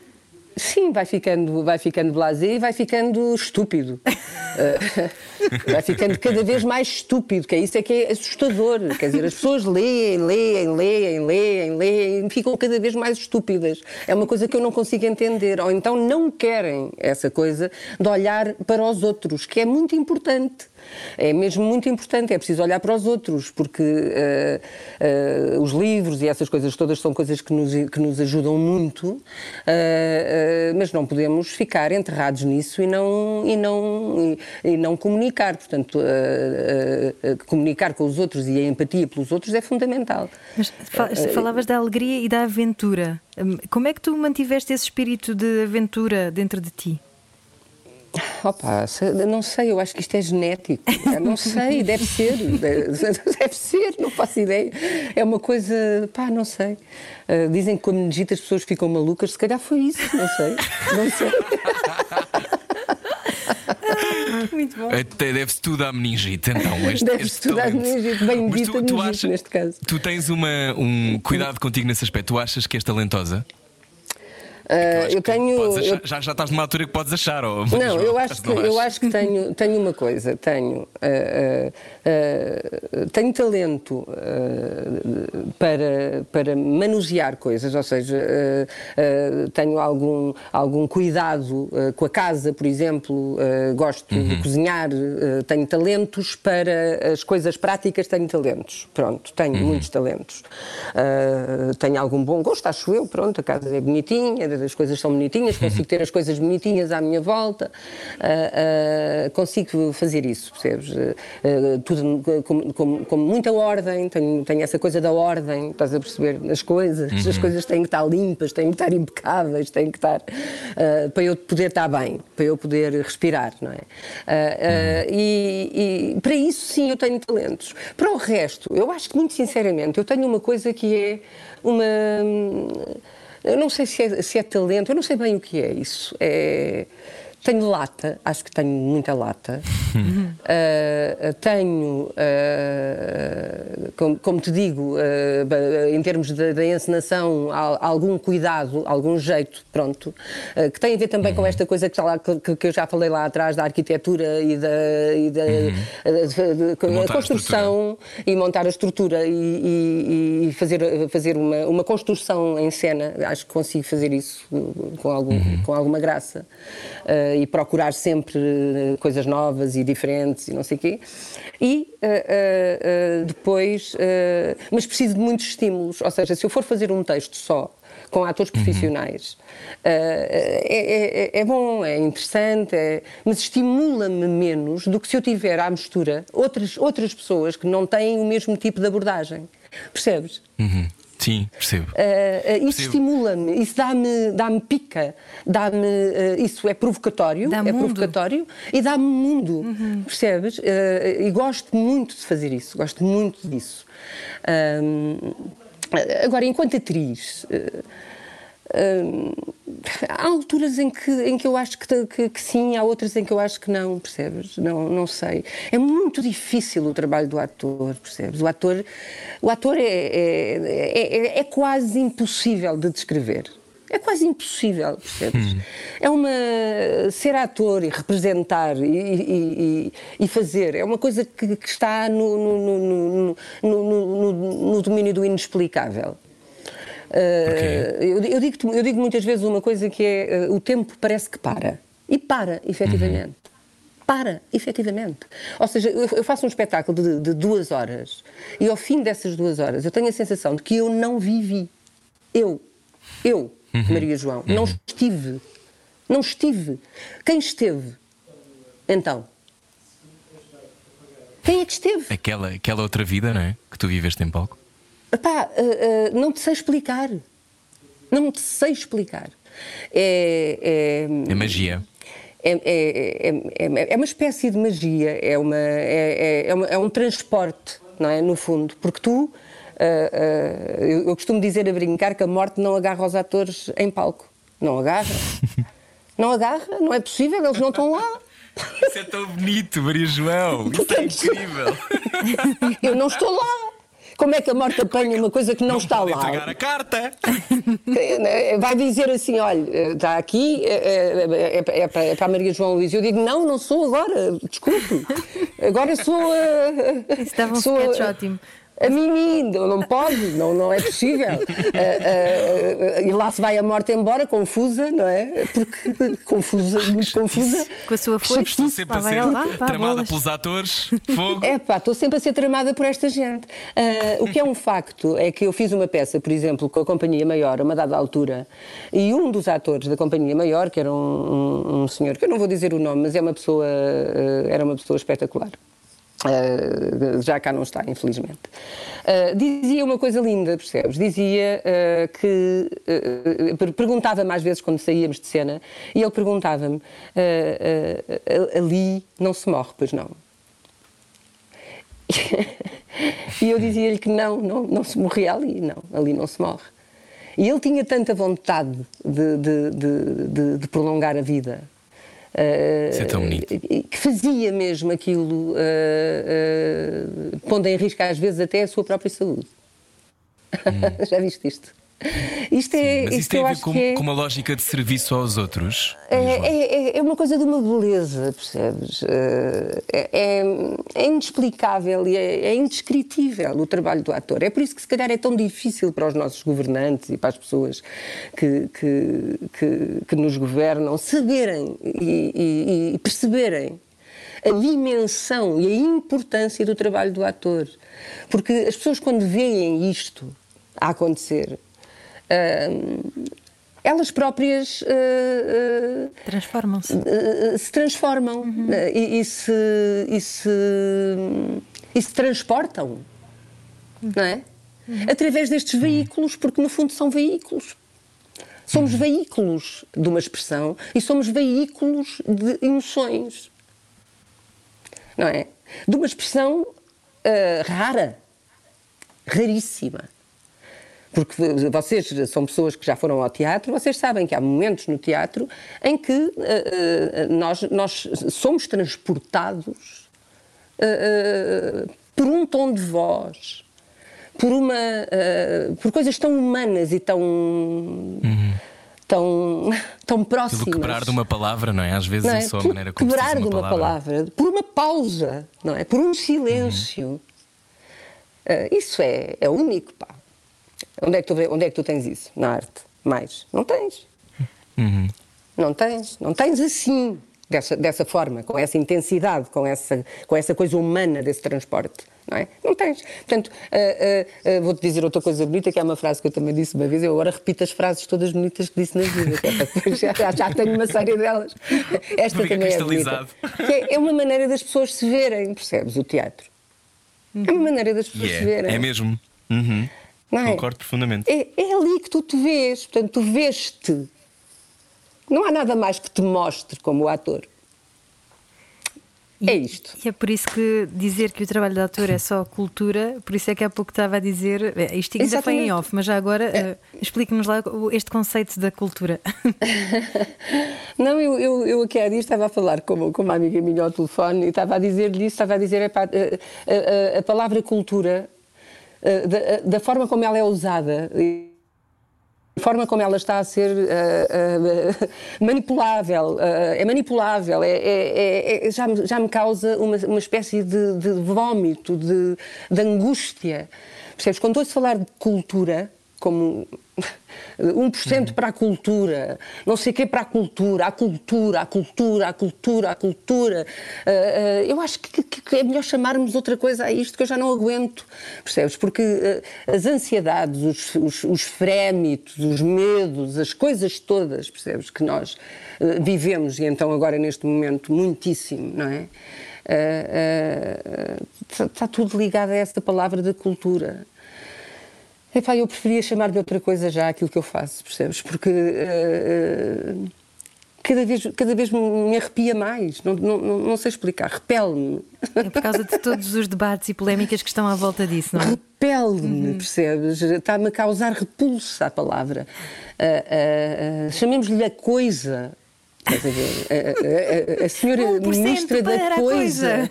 Sim, vai ficando, vai ficando blasé e vai ficando estúpido. (laughs) Eh, vai ficando cada vez mais estúpido, que é isso é que é assustador. Quer dizer, as pessoas leem, leem, leem, leem, leem e ficam cada vez mais estúpidas. É uma coisa que eu não consigo entender. Ou então não querem essa coisa de olhar para os outros, que é muito importante. É mesmo muito importante, é preciso olhar para os outros, porque eh, eh, os livros e essas coisas todas são coisas que nos, que nos ajudam muito, eh, mas não podemos ficar enterrados nisso e não, e não, e, e não comunicar. Portanto, comunicar com os outros e a empatia pelos outros é fundamental. Mas fa- falavas da alegria e da aventura. Hum, Como é que tu mantiveste esse espírito de aventura dentro de ti? Opa, não sei, eu acho que isto é genético. Eu Não (laughs) sei, deve ser. (laughs) Deve ser, não faço ideia. É uma coisa, pá, não sei. Ah, dizem que com a meningite as pessoas ficam malucas, se calhar foi isso, não sei. Não sei. (laughs) Muito bom. Até Deve-se tudo à meningite, então. Este, Deve-se tudo à meningite, bem Mas dita tu, tu meningite achas, neste caso. Tu tens uma, um cuidado contigo nesse aspecto. Tu achas que és talentosa? Ah, acho eu que tenho. achar- eu- já, já estás numa altura que podes achar. Ou, Não, eu ou acho que, não eu acho que tenho, tenho uma coisa, tenho, ah, ah, ah, tenho talento ah, para, para manusear coisas, ou seja, ah, ah, tenho algum, algum cuidado ah, com a casa, por exemplo, ah, gosto Uhum. de cozinhar, ah, tenho talentos para as coisas práticas, tenho talentos, pronto, tenho Uhum. muitos talentos. Ah, tenho algum bom gosto, acho eu, pronto, a casa é bonitinha, as coisas são bonitinhas, consigo ter as coisas bonitinhas à minha volta, ah, ah, consigo fazer isso, percebes? Ah, tudo com, com- com muita ordem, tenho, tenho essa coisa da ordem, estás a perceber? As coisas, as coisas têm que estar limpas, têm que estar impecáveis, têm que estar para eu poder estar bem, para eu poder respirar, não é? Ah, e, e para isso sim eu tenho talentos. Para o resto, eu acho que muito sinceramente eu tenho uma coisa que é uma eu não sei se é, se é talento, eu não sei bem o que é isso. É- tenho lata, acho que tenho muita lata. Ah, (laughs) tenho, ah, como, como te digo, ba- em termos da encenação, al- algum cuidado, algum jeito, pronto, que tem a ver também com esta coisa que, lá- que- que eu já falei lá atrás, da arquitetura e da, e da a construção e montar a estrutura e, e- e fazer, fazer uma, uma construção em cena. Acho que consigo fazer isso uh, com, algum, com alguma graça. Uh, e procurar sempre uh, coisas novas e diferentes e não sei o quê. E uh, uh, uh, depois, uh, mas preciso de muitos estímulos, ou seja, se eu for fazer um texto só com atores profissionais. Uh, é, é- é bom, é interessante, é- mas estimula-me menos do que se eu tiver à mistura outras, outras pessoas que não têm o mesmo tipo de abordagem. Percebes? Uhum. Sim, percebo. Uh, uh, isso Percebo. estimula-me, isso dá-me dá pica, dá-me, uh, isso é provocatório, Dá é mundo. provocatório e dá-me mundo, percebes? Uh, e gosto muito de fazer isso, gosto muito disso. Agora, enquanto atriz, uh, um, há alturas em que, em que eu acho que, que- que sim, há outras em que eu acho que não, percebes? Não, não sei. É muito difícil o trabalho do ator, percebes? O ator, o ator é, é, é- é quase impossível de descrever. É quase impossível, percebes? É uma. ser ator e representar e, e- e- e fazer, é uma coisa que, que está no- no- no- no- no- no domínio do inexplicável. Uh, eu, eu digo, eu digo muitas vezes uma coisa que é uh, o tempo parece que para. E para, efetivamente. Para, efetivamente. Ou seja, eu, faço um espetáculo de, de duas horas e ao fim dessas duas horas eu tenho a sensação de que eu não vivi. Eu, eu, Maria João, não estive. Não estive. Quem esteve? Então? Quem é que esteve? Aquela, aquela outra vida, não é? Que tu viveste em palco. Epá, uh, uh, não te sei explicar. Não te sei explicar. É, é, É magia. é, é, é, é- é uma espécie de magia, é, uma, é, é- é uma- é um transporte, não é? No fundo, porque tu. ah, eu, eu costumo dizer a brincar que a morte não agarra os atores em palco. Não agarra. (laughs) Não agarra, não é possível, eles não estão lá. Isso é tão bonito, Maria João. Isso é incrível. (laughs) Eu não estou lá. Como é que a morte apanha uma coisa que não, está pode lá? entregar a carta. (laughs) É, Vai dizer assim: olha, está aqui, é, é- é- é para- é para a Maria João Luís. Eu digo: não, não sou agora, desculpe. Agora sou a. Isso dava um sou ótimo. A mim, não, pode, não, não é possível. Ah, ah, e lá se vai a morte embora, confusa, não é? Porque confusa, muito confusa. Com a sua força. Estou sempre Lá a ser vá, vá, tramada bolas. pelos atores. Fogo. (laughs) É pá, estou sempre a ser tramada por esta gente. O que é um facto é que eu fiz uma peça, por exemplo, com a Companhia Maior, a uma dada altura, e um dos atores da Companhia Maior, que era um, um- um senhor, que eu não vou dizer o nome, mas é uma pessoa, era uma pessoa espetacular. Uh, já cá não está, infelizmente. Uh, dizia uma coisa linda, percebes? Dizia uh, que. perguntava-me às vezes quando saíamos de cena, e ele perguntava-me: ali não se morre, pois não? (laughs) e eu dizia-lhe que não, não, não se morria ali, não, ali não se morre. E ele tinha tanta vontade de, de, de, de prolongar a vida, isso é tão bonito. que fazia mesmo aquilo, uh, uh, pondo em risco às vezes até a sua própria saúde. Hum. (laughs) Já viste isto? (laughs) Isto é, Mas isto tem a ver com, é, com, uma lógica de serviço aos outros? É, é, é, uma coisa de uma beleza, percebes? É, é, é inexplicável e é, é, indescritível o trabalho do ator. É por isso que, se calhar, é tão difícil para os nossos governantes e para as pessoas que, que, que, que nos governam saberem e, e, e perceberem a dimensão e a importância do trabalho do ator. Porque as pessoas, quando veem isto a acontecer, elas próprias uh, uh, transformam-se. Uh, se transformam uhum. e, e, se, e, se, e se transportam, uhum. não é? Uhum. Através destes veículos, porque no fundo são veículos. Somos uhum. veículos de uma expressão e somos veículos de emoções. Não é? De uma expressão rara, raríssima. Porque vocês são pessoas que já foram ao teatro, vocês sabem que há momentos no teatro em que uh, uh, nós, nós somos transportados uh, por um tom de voz, por, uma, por coisas tão humanas e tão. Uhum. Tão, tão próximas. Pelo quebrar de uma palavra, não é? Às vezes é? é só a maneira como quebrar de uma palavra. palavra. por uma pausa, não é? Por um silêncio. Uhum. isso é, é único, pá. Onde é que tu, onde é que tu tens isso na arte? Mais? Não tens. Uhum. Não tens. Não tens assim, dessa, dessa forma, com essa intensidade, com essa, com essa coisa humana desse transporte. Não, é? não tens. Portanto, uh, uh, uh, vou-te dizer outra coisa bonita, que é uma frase que eu também disse uma vez. Eu agora repito as frases todas bonitas que disse na vida, é já, já, tenho uma série delas. Esta Fica também é bonita. É, é, uma maneira das pessoas se verem, percebes? O teatro. É uma maneira das pessoas yeah, se verem. É mesmo. Uhum. É? Concordo profundamente. É, é ali que tu te vês, portanto, tu vês-te. Não há nada mais que te mostre como ator. E, é isto. E é por isso que dizer que o trabalho de ator é só cultura, por isso é que há pouco estava a dizer, é, isto ainda foi em off, mas já agora é. uh, explique-nos lá este conceito da cultura. (laughs) Não, eu, eu, eu aqui há dias estava a falar com, com uma amiga minha ao telefone e estava a dizer-lhe isso, estava a dizer epá, a, a, a palavra cultura eh, da, eh, da, forma como ela é usada. A forma como ela está a ser uh, uh, (laughs) manipulável, uh, é manipulável, é, é, é, já, já me causa uma, uma espécie de, de vómito, de, de angústia. Percebes? Quando ouço falar de cultura, como 1% para a cultura, não sei o quê para a cultura, a cultura, a cultura, a cultura, a cultura. Uh, uh, eu acho que, que, é melhor chamarmos outra coisa a isto que eu já não aguento, percebes? Porque uh, as ansiedades, os, os, os frémitos, os medos, as coisas todas, percebes? Que nós vivemos e então agora neste momento muitíssimo, não é? Está tudo ligado a essa palavra da cultura. Epá, eu preferia chamar de outra coisa já aquilo que eu faço, percebes? Porque uh, cada, vez, cada vez me arrepia mais, não, não, não sei explicar, repele-me. É por causa de todos os debates e polémicas que estão à volta disso, não é? Repele-me, uhum. percebes? Está-me a causar repulsa a palavra. Uh, uh, Chamemos-lhe a coisa. A, a, a, senhora (laughs) Ministra da Coisa.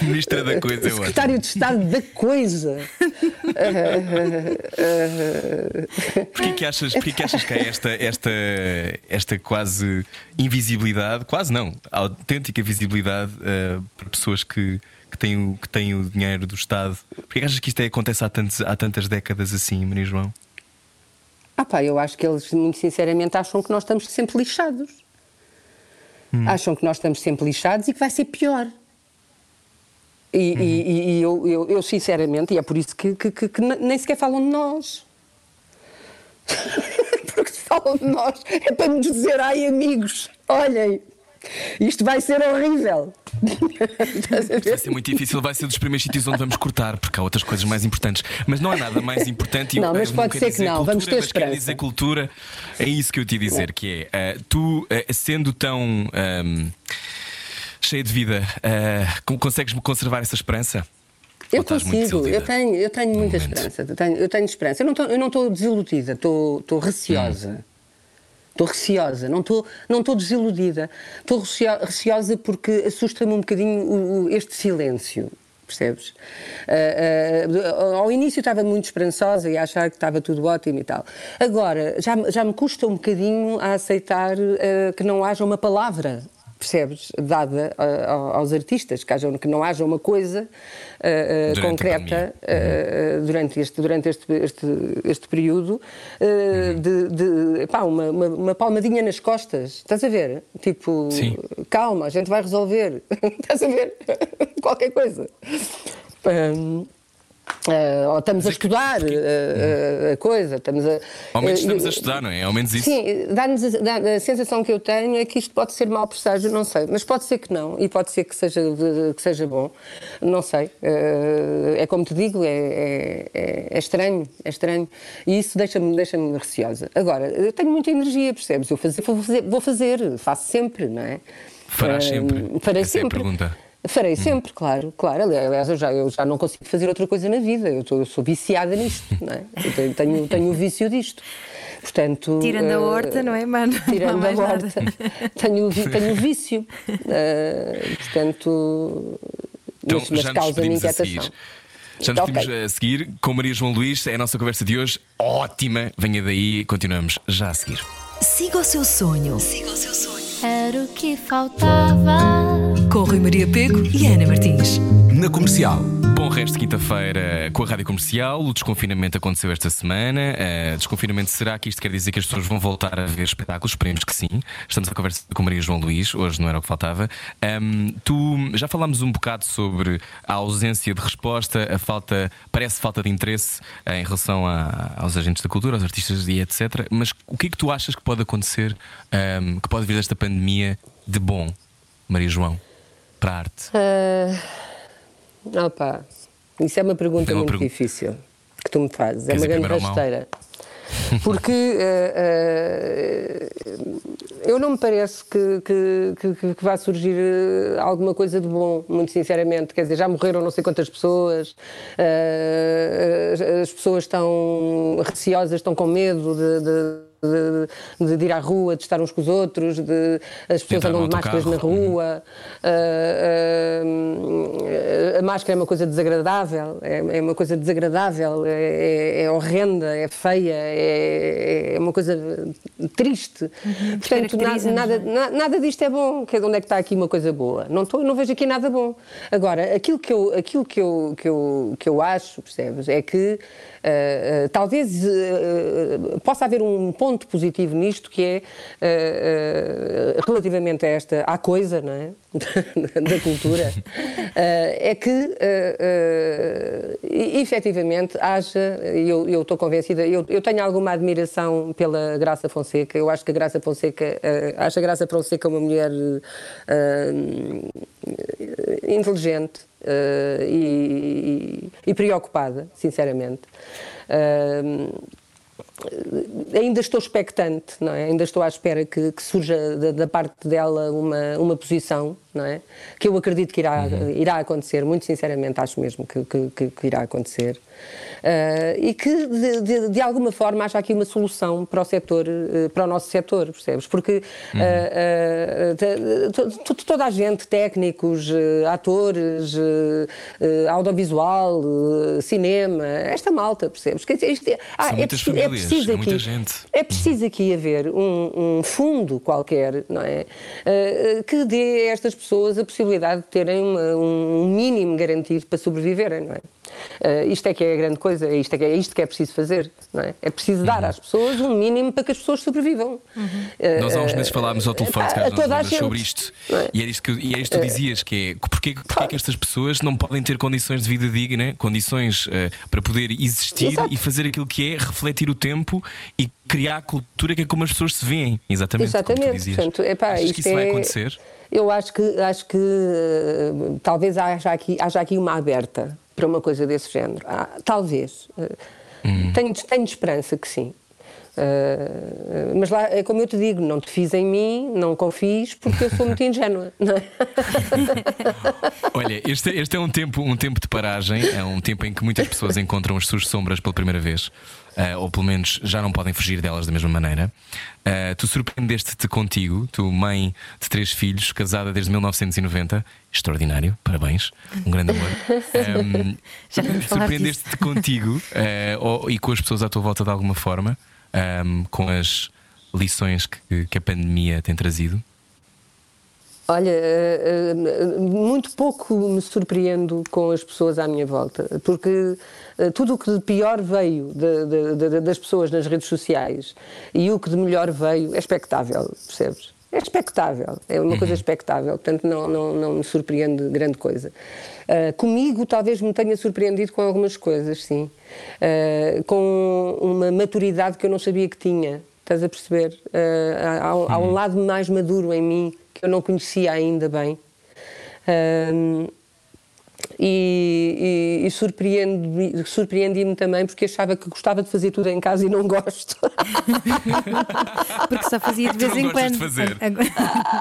Ministra da Coisa, eu Secretário de Estado da Coisa. Porquê que achas, porquê que, achas que há esta, esta, esta quase invisibilidade, quase não, autêntica visibilidade uh, para pessoas que, que, têm o, que têm o dinheiro do Estado? Porquê que achas que isto acontece há, tantos, há tantas décadas assim, Maria João? Ah pá, eu acho que eles, muito sinceramente, acham que nós estamos sempre lixados. Hum. Acham que nós estamos sempre lixados e que vai ser pior. E, uhum. e, e eu, eu, eu, sinceramente, e é por isso que, que, que, que nem sequer falam de nós. (laughs) Porque se falam de nós é para nos dizer, ai amigos, olhem, Isto vai ser horrível. Vai ser muito difícil, vai ser dos primeiros sítios onde vamos cortar, porque há outras coisas mais importantes. Mas não há nada mais importante. e Não, mas pode ser que não, cultura, vamos ter esperança. dizer cultura, é isso que eu te dizer, que é uh, tu, uh, sendo tão um, cheia de vida, uh, consegues conservar essa esperança? Eu consigo, eu tenho, eu tenho muita momento. esperança. Eu tenho, eu tenho esperança. Eu não estou- desiludida, estou estou receosa. Estou receosa, não estou, não estou desiludida. Estou receosa porque assusta-me um bocadinho este silêncio. Percebes? Ah, ah, ao início estava muito esperançosa e a achar que estava tudo ótimo e tal. Agora, já, já me custa um bocadinho a aceitar ah, que não haja uma palavra percebes? Dada ao- aos artistas, que, haja, que não haja uma coisa Durante a concreta ah, durante este, durante este, este, este período ah, de, de pá, uma, uma, uma palmadinha nas costas. Estás a ver? Tipo, Sim. calma, a gente vai resolver. (laughs) Estás a ver? Qualquer coisa. Ahm, ah, ou estamos a estudar ah, ah, a coisa, estamos a. Ao menos estamos a e- estudar, não é? Ao menos isso. Sim, dá-nos a, dá- a sensação que eu tenho é que isto pode ser mau presságio, não sei, mas pode ser que não e pode ser que seja, que seja bom, não sei. É como te digo, é, é- é- é estranho, é estranho e isso deixa-me deixa receosa. Agora, eu tenho muita energia, percebes? Eu fazer, vou, fazer, vou fazer, faço sempre, não é? Farás sempre? Farei Essa é a sempre. pergunta. Farei sempre, claro, claro. Aliás, eu já, eu já não consigo fazer outra coisa na vida. Eu, tô- eu sou viciada nisto, (laughs) não é? Eu tenho, tenho, tenho o vício disto. Portanto, Tirando a eh, horta, não é, mano? (laughs) Tirando a nada. horta. Tenho, o vi- tenho o vício. Eh, portanto, Então mas, mas causa-me inquietação. seguir. Já nos Ok. despedimos a seguir com Maria João Luís. É a nossa conversa de hoje. Ótima. Venha daí. Continuamos já a seguir. Siga o seu sonho. Siga o seu sonho. Era o que faltava. Com Rui Maria Pego e Ana Martins. Na comercial. Bom resto de quinta-feira com a Rádio Comercial. O desconfinamento aconteceu esta semana. Uh, desconfinamento será que isto quer dizer que as pessoas vão voltar a ver espetáculos? Esperemos que sim. Estamos a conversa com Maria João Luís. Hoje não era o que faltava. Um, tu já falámos um bocado sobre a ausência de resposta, a falta, parece falta de interesse uh, em relação a- aos agentes da cultura, aos artistas e etc. Mas o que é que tu achas que pode acontecer, um, que pode vir desta pandemia de bom, Maria João, para a arte? Ah, opa, isso é uma pergunta É uma muito pergun- difícil que tu me fazes. É uma grande rasteira. Porque (laughs) eh, eh, eu não me parece que, que, que, que vá surgir eh, alguma coisa de bom, muito sinceramente. Quer dizer, já morreram não sei quantas pessoas, eh, as, as pessoas estão receosas, estão com medo de- de de, de ir à rua, de estar uns com os outros, de, as pessoas andam de máscaras na autocarro. rua, ah, ah, a máscara é uma coisa desagradável, é, é uma coisa desagradável, é, é- é horrenda, é feia, é, é uma coisa triste. Portanto, na- nada, não na- nada disto é bom. Que- Onde é que está aqui uma coisa boa? Não, tô, não vejo aqui nada bom. Agora, aquilo que eu, aquilo que eu, que eu, que eu acho, percebes, é que ah, talvez ah, possa haver um ponto positivo nisto que é relativamente a esta à coisa, não é? (laughs) da cultura, é que efetivamente haja, eu, eu estou convencida, eu, eu tenho alguma admiração pela Graça Fonseca, eu acho que a Graça Fonseca, acho a Graça Fonseca uma mulher ah, inteligente ah, e, e preocupada, sinceramente. Ah, ainda estou expectante, não é? Ainda estou à espera que, que surja da, da parte dela uma, uma posição, não é? Que eu acredito que irá, irá acontecer, muito sinceramente acho mesmo que, que- que- que irá acontecer. Ah, e que de, de- de alguma forma haja aqui uma solução para o setor, eh, para o nosso setor, percebes? Porque te- to- to- toda a gente, técnicos, eh, atores, eh, audiovisual, cinema, esta malta, percebes? Dizer, isto é- ah, é muitas preciso- é preciso é aqui. É preciso aqui haver um, um fundo qualquer, não é? Que dê estas pessoas a possibilidade de terem uma- um mínimo garantido para sobreviverem, não é? Uh, isto é que é a grande coisa, é isto, é que é, isto que é preciso fazer. Não é? é preciso dar às pessoas um mínimo para que as pessoas sobrevivam. Uh, Nós há uns meses falámos ao telefone se a toda a nós sobre gente. isto. É? E era isto que, e era isto que tu dizias: que é porque, porque é que estas pessoas não podem ter condições de vida digna, condições eh, para poder existir Exato. e fazer aquilo que é refletir o tempo e criar a cultura que é como as pessoas se veem. Exatamente. Como tu Exatamente. Portanto, epá, Achas isto que isso vai é- acontecer? Eu acho que, acho que eh, talvez haja aqui, haja aqui uma aberta para uma coisa desse género. Ah, talvez. Eh, Hum. tenho, tenho esperança que sim. Eh, mas lá, é como eu te digo, não te fiz em mim, não confies, porque eu sou muito (laughs) ingênua. É? (laughs) Olha, este, este é um tempo, um tempo de paragem, é um tempo em que muitas pessoas encontram as suas sombras pela primeira vez, ah, ou pelo menos já não podem fugir delas da mesma maneira. Ah, tu surpreendeste-te contigo, tu, mãe de três filhos, casada desde 1990, extraordinário, parabéns, um grande amor. (laughs) Vamos falar Surpreendeste-te contigo ah, ou- e com as pessoas à tua volta de alguma forma, ahm, com as lições que, que a pandemia tem trazido? Olha, eh, eh, muito pouco me surpreendo com as pessoas à minha volta, porque eh, tudo o que de pior veio de- de- de- das pessoas nas redes sociais e o que de melhor veio é expectável, percebes? É expectável, é uma coisa expectável, portanto não, não, não me surpreende grande coisa. Eh, comigo talvez me tenha surpreendido com algumas coisas, sim. Eh, com uma maturidade que eu não sabia que tinha, estás a perceber? Eh, há, há um lado mais maduro em mim que eu não conhecia ainda bem. Ahm, e, e, e surpreendi- surpreendi-me também porque achava que gostava de fazer tudo em casa e não gosto. (laughs) Porque só fazia de vez não em quando. de fazer? O que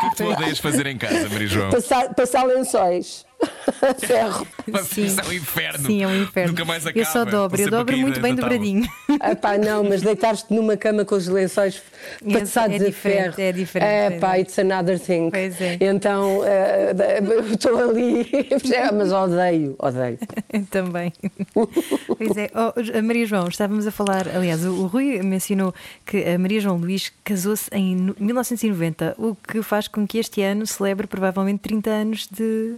é que tu odeias fazer em casa, Maria João? passar, passar lençóis. (laughs) Ferro. Sim. isso é um inferno. Sim, é um inferno. Nunca mais acaba. eu só dobro, eu dobro muito bem tábua. dobradinho. (laughs) Epá, não, mas deitar-te numa cama com os lençóis Esse passados é a ferro. é diferente, pois é. it's another thing. Pois é. Então, eh, estou ali, (laughs) mas odeio, odeio. Também. pois é. Oh, a Maria João, estávamos a falar, aliás, o, o Rui mencionou que a Maria João Luís casou-se em no- 1990, o que faz com que este ano celebre provavelmente 30 anos de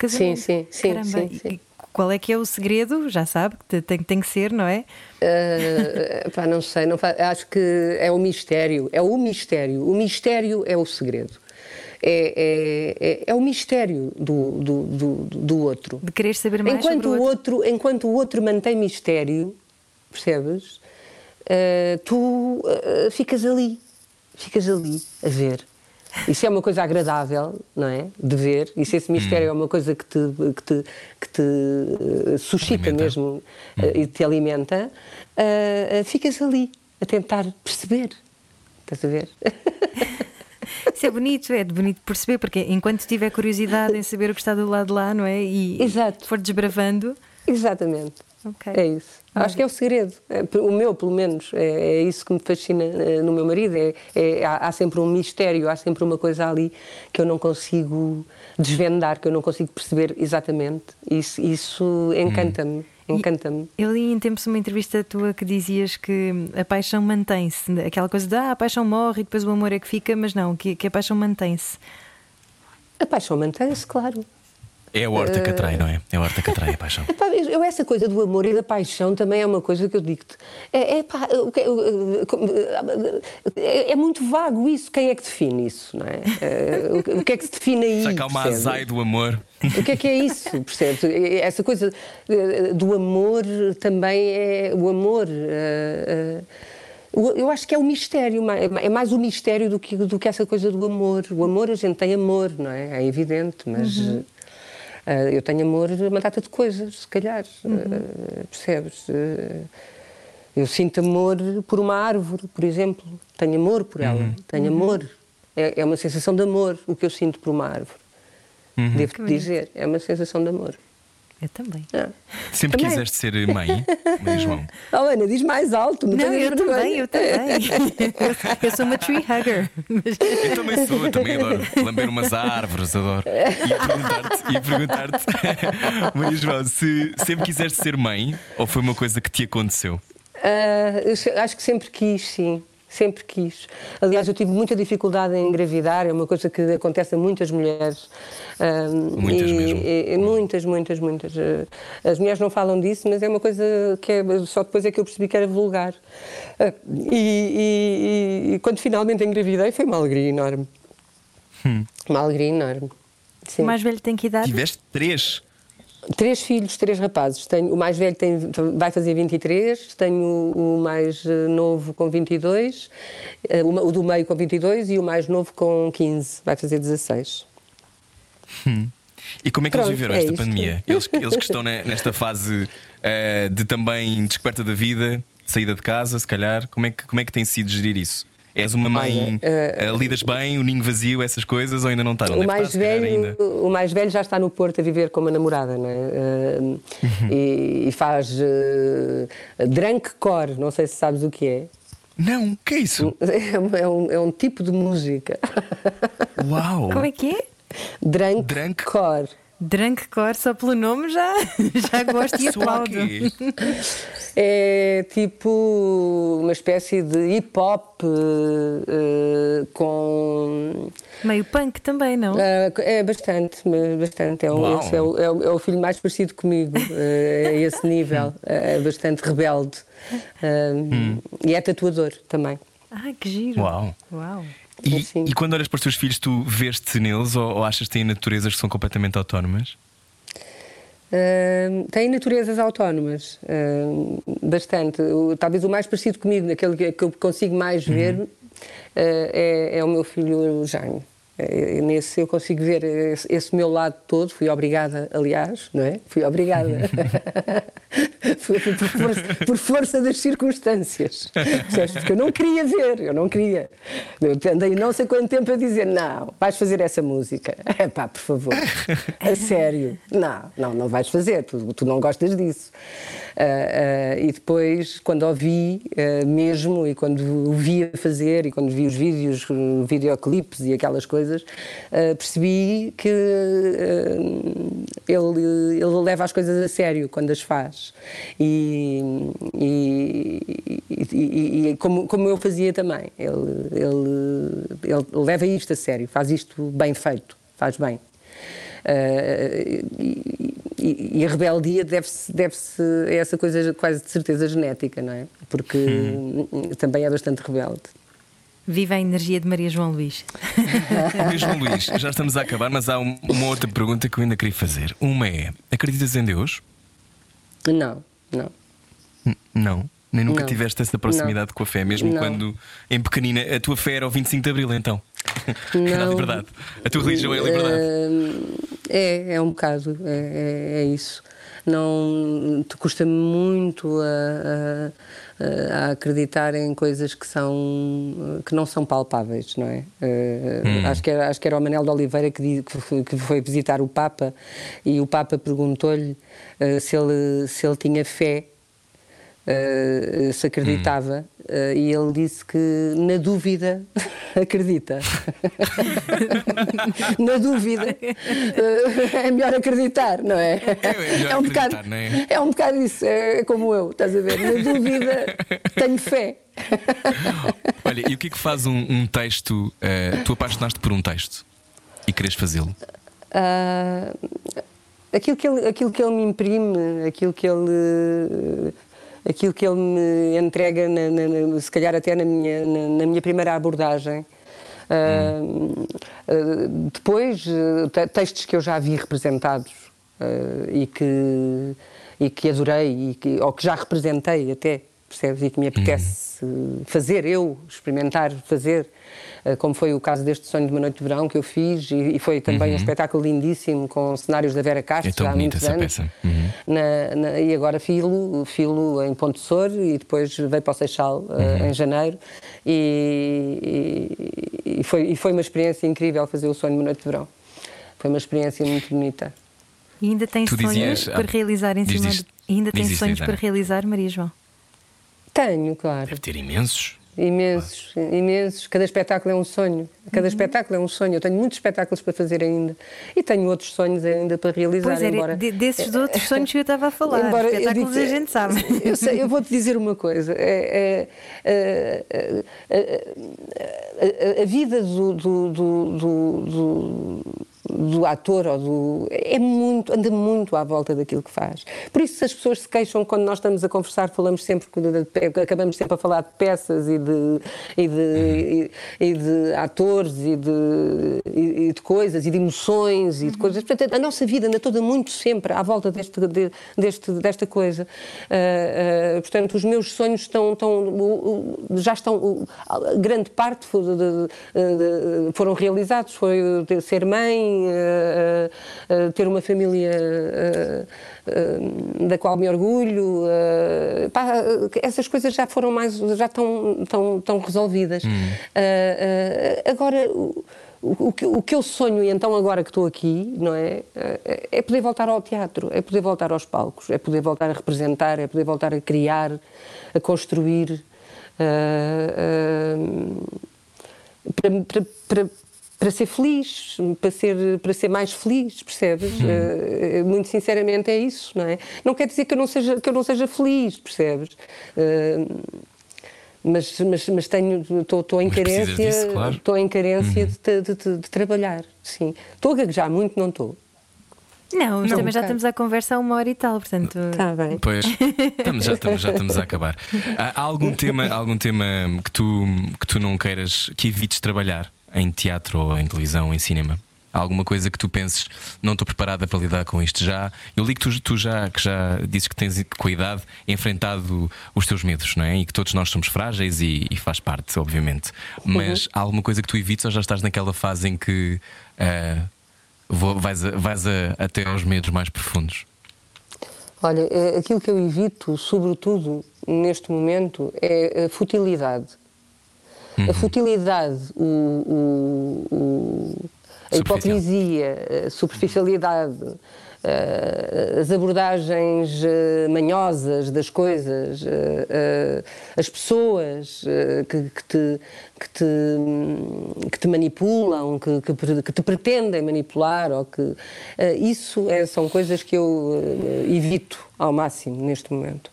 casamento. Sim, sim, sim, Caramba. sim, sim. e qual é que é o segredo? Já sabe, que tem, tem que ser, não é? Uh, pá, não sei, não fa- acho que é o mistério, é o mistério. O mistério é o segredo. É, é, é, é o mistério do, do, do, do outro. De querer saber mais Enquanto sobre o o outro. outro, enquanto o outro mantém mistério, percebes? Uh, tu uh, ficas ali, ficas ali a ver. Isso é uma coisa agradável, não é? De ver. E se esse mistério é uma coisa que te, que te, que te uh, suscita Alimenta. mesmo uh, e te alimenta, uh, uh, ficas ali a tentar perceber. Estás a ver? (laughs) Isso é bonito, é de bonito perceber, porque enquanto tiver curiosidade em saber o que está do lado de lá, não é? E Exato. for desbravando. Exatamente. Ok. É isso. Acho que é o segredo. É, O meu, pelo menos, é, é isso que me fascina eh, no meu marido. É, é- há, há sempre um mistério, há sempre uma coisa ali que eu não consigo desvendar, que eu não consigo perceber exatamente. Isso, isso encanta-me. Encanta-me. Eu li em tempos uma entrevista tua que dizias que a paixão mantém-se. Aquela coisa de ah, a paixão morre e depois o amor é que fica, mas não, que, que a paixão mantém-se. A paixão mantém-se, claro. É a horta que atrai, não é? É a horta que atrai a paixão. (laughs) Epá, eu, essa coisa do amor e da paixão também é uma coisa que eu digo-te. É, é, pá, o que- é- é muito vago isso. Quem é que define isso? Não é? Eh, o que- O que é que se define aí? Já que há uma azai do amor. O que é que é isso? Percebes? Essa coisa eh, do amor também é o amor. eh, eh, Eu acho que é o mistério, é mais o mistério do que, do que essa coisa do amor. O amor, a gente tem amor, não é? É evidente, mas eh, eu tenho amor a uma data de coisas, se calhar. eh, percebes? Eh, eu sinto amor por uma árvore, por exemplo. Tenho amor por ela. Tenho amor. É, é uma sensação de amor o que eu sinto por uma árvore. Devo-te bonito. dizer, é uma sensação de amor. Eu também. Ah. Sempre Também. quiseste ser mãe, Maria João. (laughs) Oh, Ana, diz mais alto. Não, Não, eu também, eu também. (laughs) Eu, sou uma tree hugger. Eu também sou, eu também adoro lamber umas árvores, adoro. E perguntar-te, e perguntar-te, (laughs) Maria João, se sempre quiseste ser mãe ou foi uma coisa que te aconteceu? Eu se- acho que sempre quis, sim. Sempre quis. Aliás, eu tive muita dificuldade em engravidar, é uma coisa que acontece a muitas mulheres. Um, Muitas e- mesmo. e- e muitas, muitas, muitas. As mulheres não falam disso, mas é uma coisa que é, só depois é que eu percebi que era vulgar. Ah, E, e- e quando finalmente engravidei foi uma alegria enorme. Hum. Uma alegria enorme. Sim. O mais velho tem que idade? Tiveste três. Três filhos, três rapazes. Tenho, o mais velho tem, vai fazer 23, tenho o, mais eh, novo com 22, eh, o, do meio com 22 e o mais novo com 15, vai fazer 16. E como é que eles Pronto, viveram é esta isto. pandemia? Eles, eles que estão ne- nesta fase eh, de também descoberta da vida, saída de casa, se calhar, como é que, como é que tem sido gerir isso? És uma mãe, Olha, eh, lidas bem, o ninho vazio, essas coisas, ou ainda não está? Não O deve mais, estar, velho, ainda. o mais velho já está no Porto a viver com uma namorada, não é? Uhum. e, e faz uh, drunk core, não sei se sabes o que é. Não, o que é isso? (laughs) É um, é um- é um tipo de música. Uau! Como é que é? Drunk, Drunk? core. Drunk Core, só pelo nome já, (laughs) já gosto e aplaudo. É tipo uma espécie de hip hop eh, com. Meio punk também, não? Ah, é bastante, bastante. É, um- é, o, é o- é o filho mais parecido comigo, eh, a esse nível. É bastante rebelde. Ah, E é tatuador também. Ai, que giro. Uau! Uau. E, Sim. e quando olhas para os teus filhos, tu vês-te neles ou, ou achas que têm naturezas que são completamente autónomas? Uh, tem naturezas autónomas, uh, bastante. O- talvez o mais parecido comigo, naquele que, eu consigo mais ver, uh, é, é o meu filho Jaime. É, nesse eu consigo ver esse, esse meu lado todo. Fui obrigada, aliás, não é? Fui obrigada. (laughs) Foi por, força, por força das circunstâncias. Porque eu não queria ver, eu não queria. Eu andei não sei quanto tempo a dizer: não, vais fazer essa música. (laughs) É pá, por favor. A sério. Não, não, não vais fazer, tu, tu não gostas disso. Ah, ah, e depois, quando ouvi ah, mesmo, e quando o via fazer, e quando vi os vídeos, uh, videoclipes e aquelas coisas, ah, percebi que ah, ele, ele leva as coisas a sério quando as faz. E, e- e- e- como, como eu fazia também, ele, ele, ele leva isto a sério, faz isto bem feito, faz bem. Uh, e, e- e a rebeldia deve-se deve a essa coisa quase de certeza genética, não é? Porque também é bastante rebelde. Viva a energia de Maria João Luís. (laughs) Mesmo Luís, já estamos a acabar, mas há um- uma outra pergunta que eu ainda queria fazer. Uma é: acreditas em Deus? Não, não. N- não. Nem nunca Não. tiveste essa proximidade com a fé, mesmo Não. quando em pequenina. A tua fé era o 25 de Abril, então. (laughs) Era a Não. liberdade. A tua religião é a liberdade. É, é um bocado, é, é- é isso. Não te custa muito a, a- a acreditar em coisas que são que não são palpáveis, não é? Eh, Acho que era acho que era o Manel de Oliveira que, di- que foi, que foi visitar o Papa e o Papa perguntou-lhe eh, se ele se ele tinha fé eh, se acreditava eh, e ele disse que na dúvida (laughs) acredita (laughs) na dúvida eh, é melhor acreditar não é É melhor (laughs) um bocado é? é um bocado isso é como eu estás a ver na dúvida tenho fé Olha, e o que é que faz um, um texto? tu apaixonaste por um texto e queres fazê-lo? Ah, aquilo, que ele, aquilo que ele me imprime, aquilo que ele, aquilo que ele me entrega, na- na- se calhar até na minha, na, na minha primeira abordagem. Ah, ah, depois, ah, te- textos que eu já vi representados ah, e, que, e que adorei, e que, ou que já representei até, percebes? E que me apetece eh, fazer, eu, experimentar fazer, como foi o caso deste Sonho de uma Noite de Verão que eu fiz, e, e foi também um espetáculo lindíssimo com cenários da Vera Castro É tão há bonita muitos essa anos. peça. Uhum. Na- na- e agora filo, filo em Ponte Sor e depois veio para o Seixal eh, Uhum. em janeiro e, e- e foi, e foi uma experiência incrível fazer o Sonho de uma Noite de Verão. Foi uma experiência muito bonita. E ainda tem Tu sonhos dizias- para ah, realizar em diz cima isto. de... Ainda tem Diz sonhos para realizar, Maria João? Tenho, claro. Deve ter imensos. Imensos, imensos. Cada espetáculo é um sonho. Cada espetáculo é um sonho. Eu tenho muitos espetáculos para fazer ainda. E tenho outros sonhos ainda para realizar. Pois era, embora... de- desses outros (laughs) sonhos que eu estava a falar. Embora eu Espetáculos digo- a gente sabe. Eu, sei, eu vou-te dizer uma coisa. É, é, é, é, a, a- a vida do, do, do, do, do- ator ou do, é muito, anda muito à volta daquilo que faz. Por isso, as pessoas se queixam quando nós estamos a conversar, falamos sempre, acabamos sempre a falar de peças e de, e de, e, e de atores e de, e, e de coisas e de emoções e de coisas. Portanto, a nossa vida anda toda muito sempre à volta deste, de- deste, desta coisa. Ah, ah, portanto, os meus sonhos estão, estão já estão, grande parte foram realizados. Foi ser mãe, ah, ah, ter uma família da qual me orgulho. pá, essas coisas já foram mais, já estão, estão, estão resolvidas. Ah, agora. o- que, o que eu sonho, e então agora que estou aqui, não é? É poder voltar ao teatro, é poder voltar aos palcos, é poder voltar a representar, é poder voltar a criar, a construir. ah, ah, para, para, para, para ser feliz, para ser, para ser mais feliz, percebes? Ah, muito sinceramente é isso, não é? Não quer dizer que eu não seja, que eu não seja feliz, percebes? Ah, mas, mas, mas tenho, estou, estou em carência, disso, claro. estou em carência de, de- de- de trabalhar, sim. Estou a gaguejar muito, não estou. Não, mas Não, também já estamos a conversa há uma hora e tal, portanto. Está bem. Pois, estamos, já, estamos, já estamos a acabar. Há há algum tema, algum tema que, tu, que tu não queiras, que evites trabalhar em teatro ou em televisão ou em cinema? Há alguma coisa que tu penses, não estou preparada para lidar com isto já? Eu li que tu, tu já, que já dizes que tens com a idade enfrentado os teus medos, não é? E que todos nós somos frágeis e, e faz parte, obviamente. Mas há alguma coisa que tu evites ou já estás naquela fase em que ah, vou- vais, a- vais a- até aos medos mais profundos? Olha, eh, aquilo que eu evito, sobretudo neste momento, é a futilidade. A futilidade, o, o- o- a hipocrisia, a superficialidade, as abordagens eh, manhosas das coisas, eh, eh, as pessoas que, que te, que, te, que te manipulam, que, que que te pretendem manipular, ou que, isso é- são coisas que eu evito ao máximo neste momento.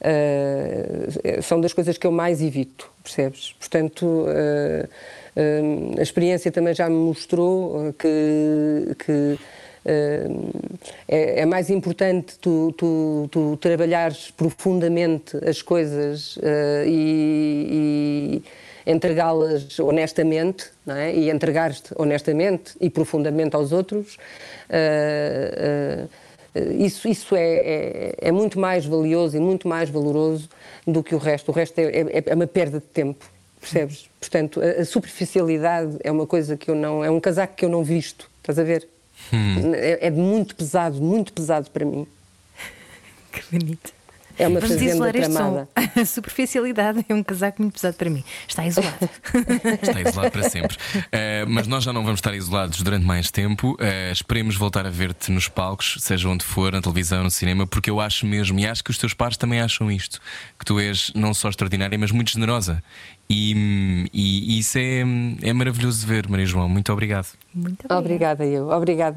Eh, são das coisas que eu mais evito, percebes? Portanto, eh, eh, a experiência também já me mostrou eh, que, que eh, é, é mais importante tu, tu, tu trabalhares profundamente as coisas eh, e, e entregá-las honestamente é? e entregar-te honestamente e profundamente aos outros. eh, isso, isso é, é, é muito mais valioso e muito mais valoroso do que o resto. O resto é, é- é uma perda de tempo, percebes? Portanto, a, a superficialidade é uma coisa que eu não. é um casaco que eu não visto, estás a ver? É, é muito pesado, muito pesado para mim. Que bonito. É uma Vamos fazenda isolar este tramada. som. (laughs) A superficialidade é um casaco muito pesado para mim. Está isolado. (laughs) Está isolado para sempre. Eh, mas nós já não vamos estar isolados durante mais tempo. Eh, esperemos voltar a ver-te nos palcos, seja onde for, na televisão, no cinema, porque eu acho mesmo, e acho que os teus pares também acham isto, que tu és não só extraordinária, mas muito generosa. E, e- isso é, é maravilhoso de ver, Maria João. Muito obrigado. Muito obrigada. Obrigada, eu. Obrigada.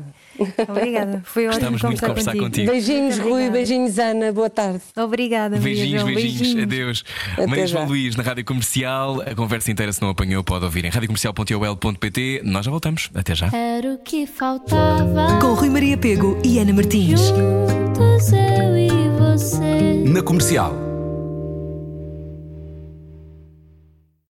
Obrigada. Foi ótimo Gostamos muito conversar conversar contigo. Beijinhos, Muito Rui. obrigada. Beijinhos, Ana. Boa tarde. Obrigada, Maria Beijinhos, João. beijinhos, adeus. Até Maria já. João Luís, na Rádio Comercial. A conversa inteira, se não apanhou, pode ouvir em radiocomercial.ol.pt. Nós já voltamos. Até já. Era o que faltava. Com Rui Maria Pego e Ana Martins. Juntos eu e você. Na comercial.